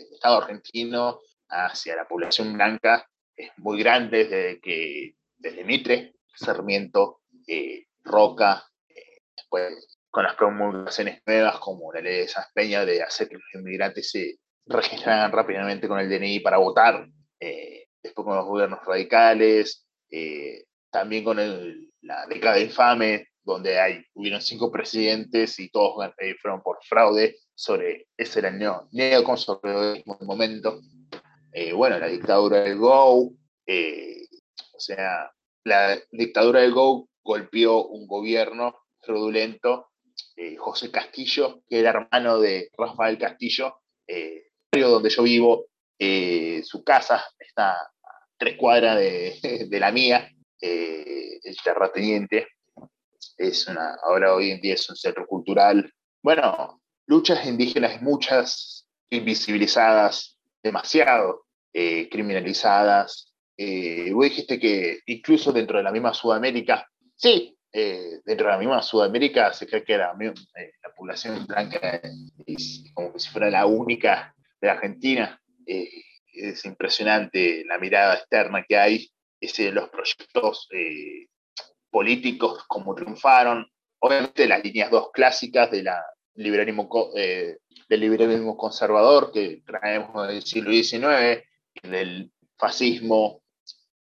del Estado argentino hacia la población blanca es muy grande desde que desde Mitre, Sarmiento, eh, Roca, eh, después con las promulgaciones nuevas como la ley de San Peña de hacer que los inmigrantes se registraran rápidamente con el DNI para votar. Eh, después con los gobiernos radicales, eh, también con la década infame, donde hay, hubieron cinco presidentes y todos fueron por fraude, sobre, ese era el neo, neoconservadurismo del momento, eh, bueno, la dictadura del Go, eh, o sea, la dictadura del Go golpeó un gobierno fraudulento, eh, José Castillo, que era hermano de Rafael Castillo, eh, donde yo vivo, su casa está a tres cuadras de, de la mía, el terrateniente, es una, ahora hoy en día es un centro cultural. Bueno, luchas indígenas muchas, invisibilizadas, demasiado eh, criminalizadas. Eh, vos dijiste que incluso dentro de la misma Sudamérica, sí, eh, dentro de la misma Sudamérica se cree que la, eh, la población blanca es como si fuera la única de Argentina. es impresionante la mirada externa que hay, ese, los proyectos políticos, como triunfaron. Obviamente las líneas dos clásicas de la, liberalismo, eh, del liberalismo conservador que traemos del siglo XIX, del fascismo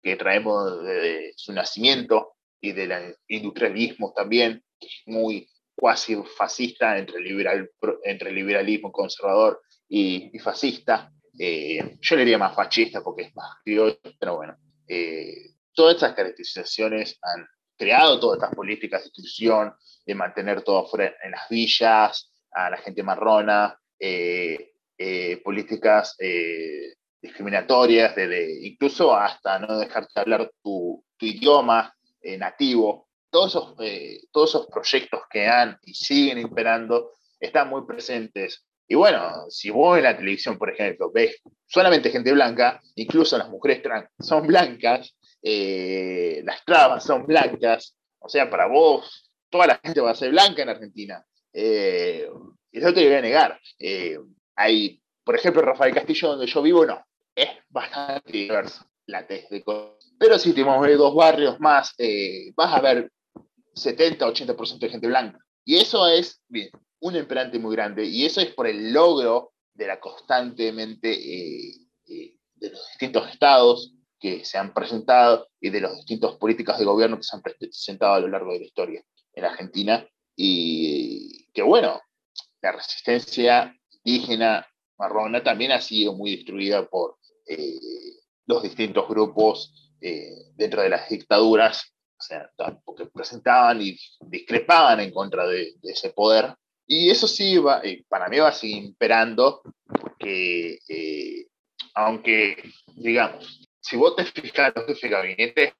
que traemos desde su nacimiento y del industrialismo también, muy cuasi fascista entre, liberal, entre liberalismo conservador y, fascista. Eh, yo le diría más fascista porque es más criollo, pero bueno, eh, todas estas caracterizaciones han creado todas estas políticas de exclusión, de mantener todo fuera en las villas, a la gente marrona, eh, eh, políticas eh, discriminatorias, de, incluso hasta no dejarte hablar tu, tu idioma nativo. Todos esos, todos esos proyectos que han y siguen imperando están muy presentes. Y bueno, si vos en la televisión, por ejemplo, ves solamente gente blanca, incluso las mujeres trans son blancas, las trabas son blancas, o sea, para vos toda la gente va a ser blanca en Argentina. Eh, eso te lo voy a negar. Eh, hay, por ejemplo, Rafael Castillo, donde yo vivo, no. Es bastante diverso la test de Pero si tenemos dos barrios más, eh, vas a ver 70-80% de gente blanca. Y eso es, bien, un imperante muy grande. Y eso es por el logro de la constantemente de los distintos estados que se han presentado y de los distintos políticas de gobierno que se han presentado a lo largo de la historia en Argentina y que bueno, la resistencia indígena marrona también ha sido muy destruida por eh, los distintos grupos eh, dentro de las dictaduras, o sea, porque presentaban y discrepaban en contra de, ese poder. Y eso sí, va, eh, para mí va a seguir imperando, porque aunque, digamos, si vos te fijas los jefes de gabinete,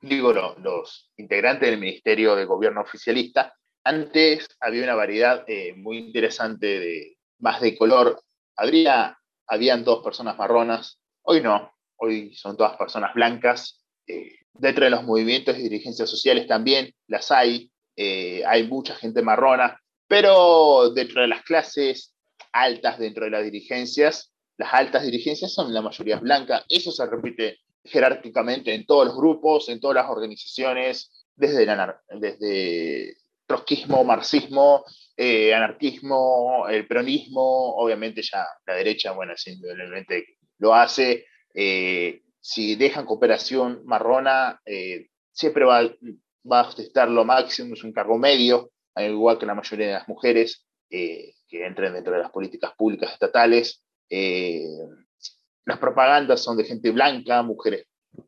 digo, los integrantes del Ministerio de Gobierno oficialista, antes había una variedad eh, muy interesante de más de color. Habría, habían dos personas marronas, hoy no, hoy son todas personas blancas. Eh, dentro de los movimientos y dirigencias sociales también las hay, eh, hay mucha gente marrona, pero dentro de las clases altas, dentro de las dirigencias, las altas dirigencias son la mayoría blancas. Eso se repite jerárquicamente en todos los grupos, en todas las organizaciones, desde, la, desde trotskismo, marxismo, eh, anarquismo, el peronismo, obviamente ya la derecha, bueno, simplemente lo hace. Eh, si dejan cooperación marrona, eh, siempre va, va, a estar lo máximo, es un cargo medio, al igual que la mayoría de las mujeres que entren dentro de las políticas públicas estatales. Las propagandas son de gente blanca, mujeres.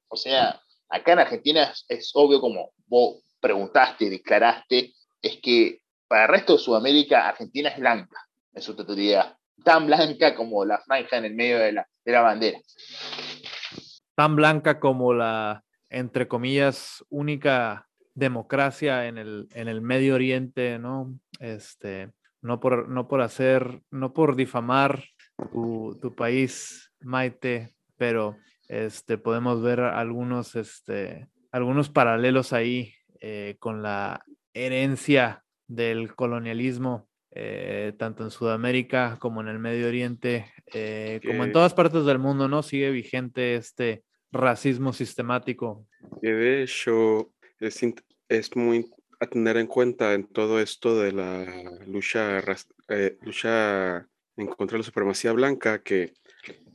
O sea, acá en Argentina es, es obvio como vos preguntaste, declaraste, es que para el resto de Sudamérica, Argentina es blanca en su totalidad, tan blanca como la franja en el medio de la, de la bandera. Tan blanca como la, entre comillas, única democracia en el, en el Medio Oriente, ¿no? Este, no por, no por hacer, no por difamar tu, tu país, Maite, pero este, podemos ver algunos, este, algunos paralelos ahí eh, con la herencia del colonialismo, eh, tanto en Sudamérica como en el Medio Oriente, eh, como en todas partes del mundo, ¿no? Sigue vigente este racismo sistemático. Que de hecho es, es, muy a tener en cuenta en todo esto de la lucha, lucha en contra de la supremacía blanca, que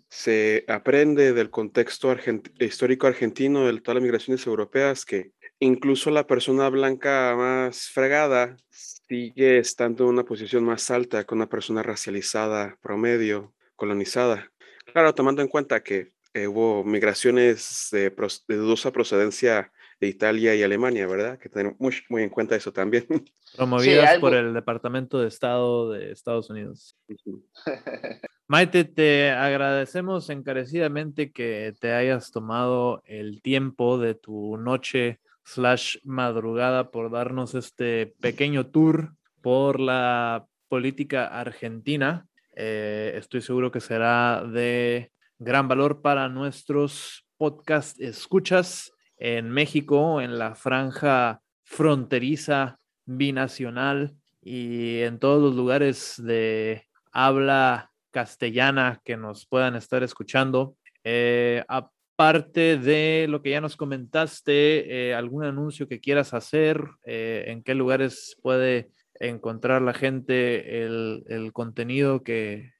se aprende del contexto histórico argentino de todas las migraciones europeas que incluso la persona blanca más fregada sigue estando en una posición más alta que una persona racializada promedio, colonizada. Claro, tomando en cuenta que eh, hubo migraciones de, dudosa procedencia de Italia y Alemania, ¿verdad? Que tenemos muy, muy en cuenta eso también. Promovidas sí, por el Departamento de Estado de Estados Unidos. Maite, te agradecemos encarecidamente que te hayas tomado el tiempo de tu noche slash madrugada por darnos este pequeño tour por la política argentina. Eh, estoy seguro que será de gran valor para nuestros podcast escuchas en México, en la franja fronteriza binacional y en todos los lugares de habla castellana que nos puedan estar escuchando. Eh, aparte de lo que ya nos comentaste, eh, algún anuncio que quieras hacer, eh, en qué lugares puede encontrar la gente el, contenido que,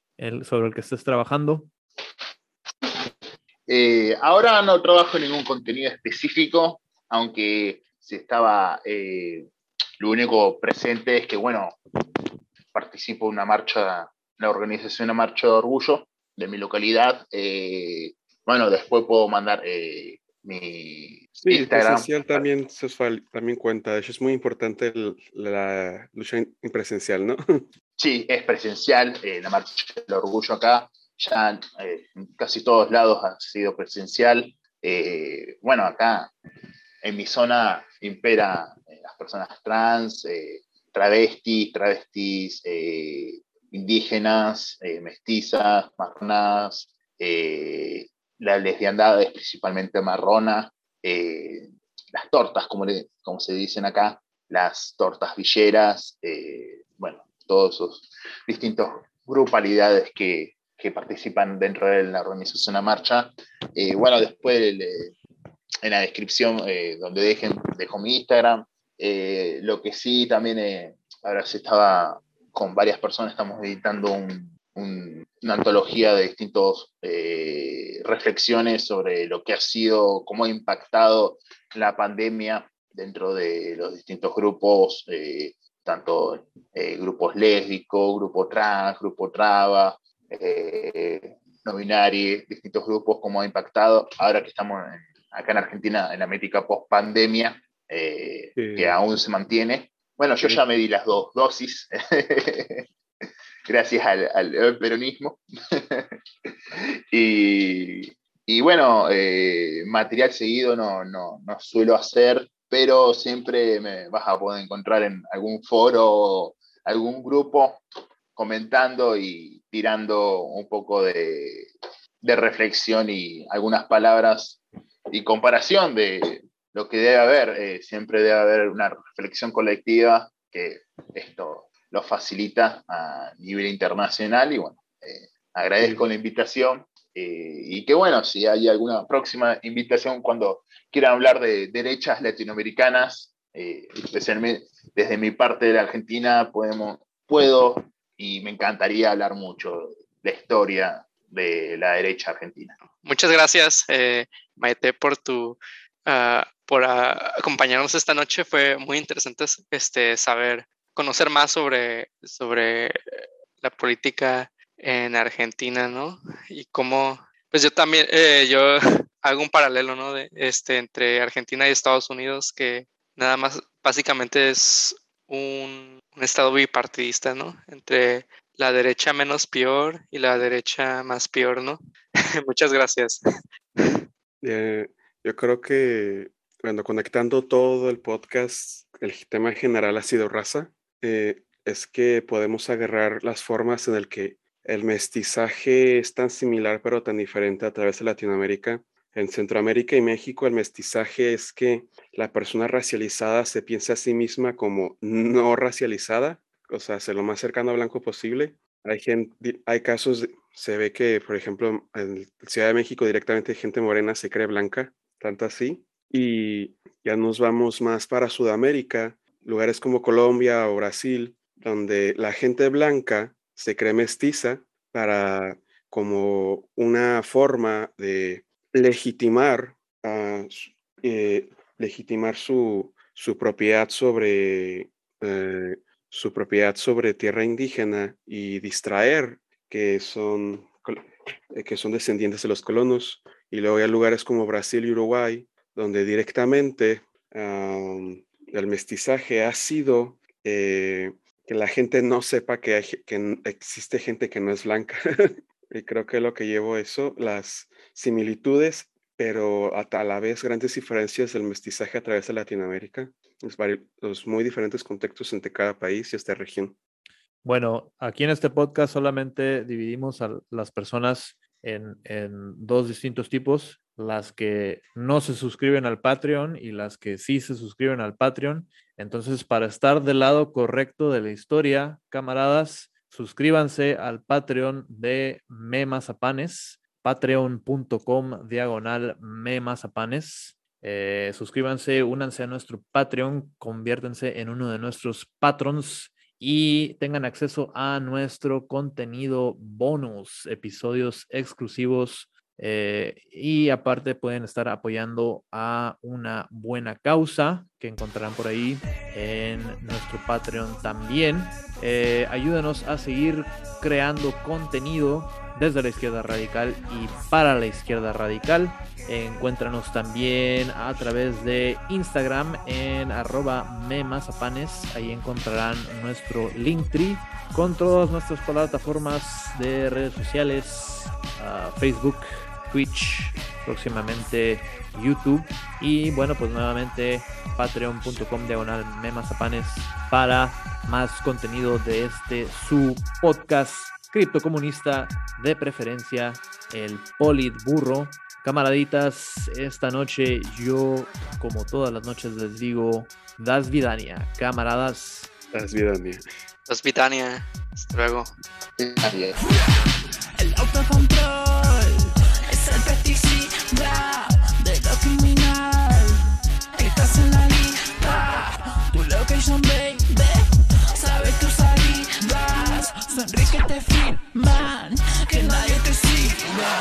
sobre el que estés trabajando. Eh, ahora no trabajo en ningún contenido específico, aunque si estaba, eh, lo único presente es que, bueno, participo en una marcha, la organización de una marcha de orgullo de mi localidad. Eh, bueno, después puedo mandar eh, mi sí, Instagram. presencial también, se también cuenta, de hecho es muy importante el, la lucha presencial, ¿no? Sí, es presencial, la marcha del orgullo acá ya eh, en casi todos lados ha sido presencial. Eh, bueno, acá en mi zona impera eh, las personas trans, travestis, travestis indígenas, mestizas, marronas, la lesbiandad es principalmente marrona, las tortas, como, como se dicen acá, las tortas villeras, bueno, todos esos distintos grupalidades que, que participan dentro de la organización a marcha. Eh, bueno, después eh, en la descripción eh, donde dejen, dejo mi Instagram. Eh, lo que sí también, ahora se estaba con varias personas, estamos editando un, un, una antología de distintas reflexiones sobre lo que ha sido, cómo ha impactado la pandemia dentro de los distintos grupos, tanto grupos lésbicos, grupo trans, grupo traba, eh, no distintos grupos, cómo ha impactado, ahora que estamos acá en Argentina en la métrica post pandemia, eh, sí. que aún se mantiene. Bueno, yo ya me di las dos dosis, gracias al, al, peronismo. y, y, bueno, eh, material seguido no, no, no suelo hacer, pero siempre me vas a poder encontrar en algún foro, algún grupo comentando y tirando un poco de, de, reflexión y algunas palabras y comparación de lo que debe haber. Eh, siempre debe haber una reflexión colectiva que esto lo facilita a nivel internacional y bueno, eh, agradezco la invitación eh, y que bueno, si hay alguna próxima invitación cuando quieran hablar de derechas latinoamericanas, especialmente desde mi parte de la Argentina, podemos, puedo y me encantaría hablar mucho de la historia de la derecha argentina. Muchas gracias, eh, Maite, por tu uh, por acompañarnos esta noche. Fue muy interesante este, saber, conocer más sobre, sobre la política en Argentina, ¿no? Y cómo, pues yo también, eh, yo hago un paralelo, ¿no? De, este, entre Argentina y Estados Unidos, que nada más, básicamente es un, estado bipartidista, ¿no? Entre la derecha menos peor y la derecha más peor, ¿no? Muchas gracias. Eh, yo creo que, bueno, conectando todo el podcast, el tema general ha sido raza, eh, es que podemos agarrar las formas en el que el mestizaje es tan similar pero tan diferente a través de Latinoamérica en Centroamérica y México el mestizaje es que la persona racializada se piensa a sí misma como no racializada, o sea, ser lo más cercano a blanco posible. Hay, gente, hay casos, se ve que, por ejemplo, en Ciudad de México directamente gente morena se cree blanca, tanto así. Y ya nos vamos más para Sudamérica, lugares como Colombia o Brasil, donde la gente blanca se cree mestiza para como una forma de legitimar, uh, eh, legitimar su, su, propiedad sobre, eh, su propiedad sobre tierra indígena y distraer que son, eh, que son descendientes de los colonos. Y luego hay lugares como Brasil y Uruguay, donde directamente el mestizaje ha sido eh, que la gente no sepa que, hay, que existe gente que no es blanca. y creo que lo que llevo eso, las similitudes, pero a, la vez grandes diferencias del mestizaje a través de Latinoamérica, los muy diferentes contextos entre cada país y esta región. Bueno, aquí en este podcast solamente dividimos a las personas en, dos distintos tipos las que no se suscriben al Patreon y las que sí se suscriben al Patreon. Entonces, para estar del lado correcto de la historia, camaradas, suscríbanse al Patreon de Memazapanes, patreon.com diagonal Memazapanes. Eh, suscríbanse, únanse a nuestro Patreon, conviértense en uno de nuestros patrons y tengan acceso a nuestro contenido bonus, episodios exclusivos eh, y aparte pueden estar apoyando a una buena causa que encontrarán por ahí en nuestro Patreon también. Eh, ayúdenos a seguir creando contenido desde la izquierda radical y para la izquierda radical. Encuéntranos también a través de Instagram en arroba memazapanes. Ahí encontrarán nuestro Linktree con todas nuestras plataformas de redes sociales, ah, Facebook, Twitch, próximamente YouTube y bueno pues nuevamente patreon.com diagonal memazapanes para más contenido de este su podcast criptocomunista de preferencia el Politburro. Camaraditas esta noche yo como todas las noches les digo das vidania camaradas. Das vidania. Das vidania. Hasta luego. El autocontrol es el pesticida de lo criminal. Estás en la lista, tu location baby, que nadie te siga.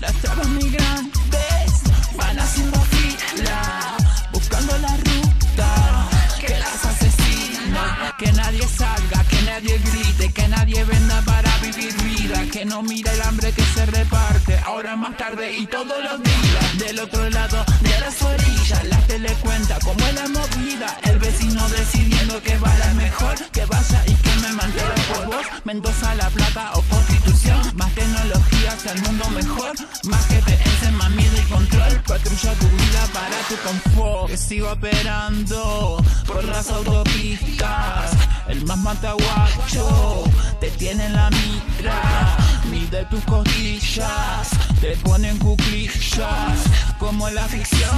Las trabas migrantes van haciendo fila, buscando la ruta que las asesina. Que nadie salga, que nadie grite, que nadie venda para vivir vida, que no mira el hambre que se reparte, ahora más tarde y todos los días. Del otro lado de las orillas, la tele cuenta como es la movida, el vecino decidiendo que va la mejor, que vaya y mantenga por. Mendoza, La Plata o Constitución, más tecnología hacia el mundo mejor, más GPS, más miedo y control, patrulla tu vida para tu confort. Que sigo operando por las autopistas, el más mataguacho te tiene la mira, mide tus costillas, te ponen cuclillas, como en la ficción,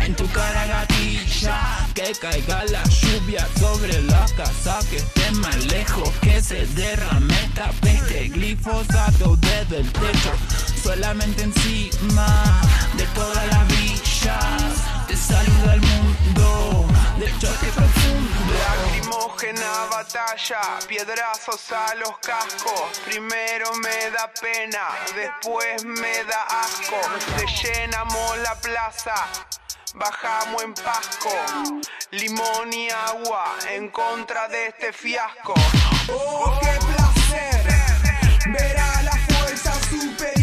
en tu cara gatilla, que caiga la lluvia sobre la casa, que esté más lejos, que se derrame esta peste, glifosato desde el techo, solamente encima de todas las villas, te saluda el mundo, de choque profundo. Lacrimógena batalla, piedrazos a los cascos. Primero me da pena, después me da asco. Te llenamos la plaza, bajamos en Pasco. Limón y agua en contra de este fiasco. Oh, qué placer ver a la fuerza superior.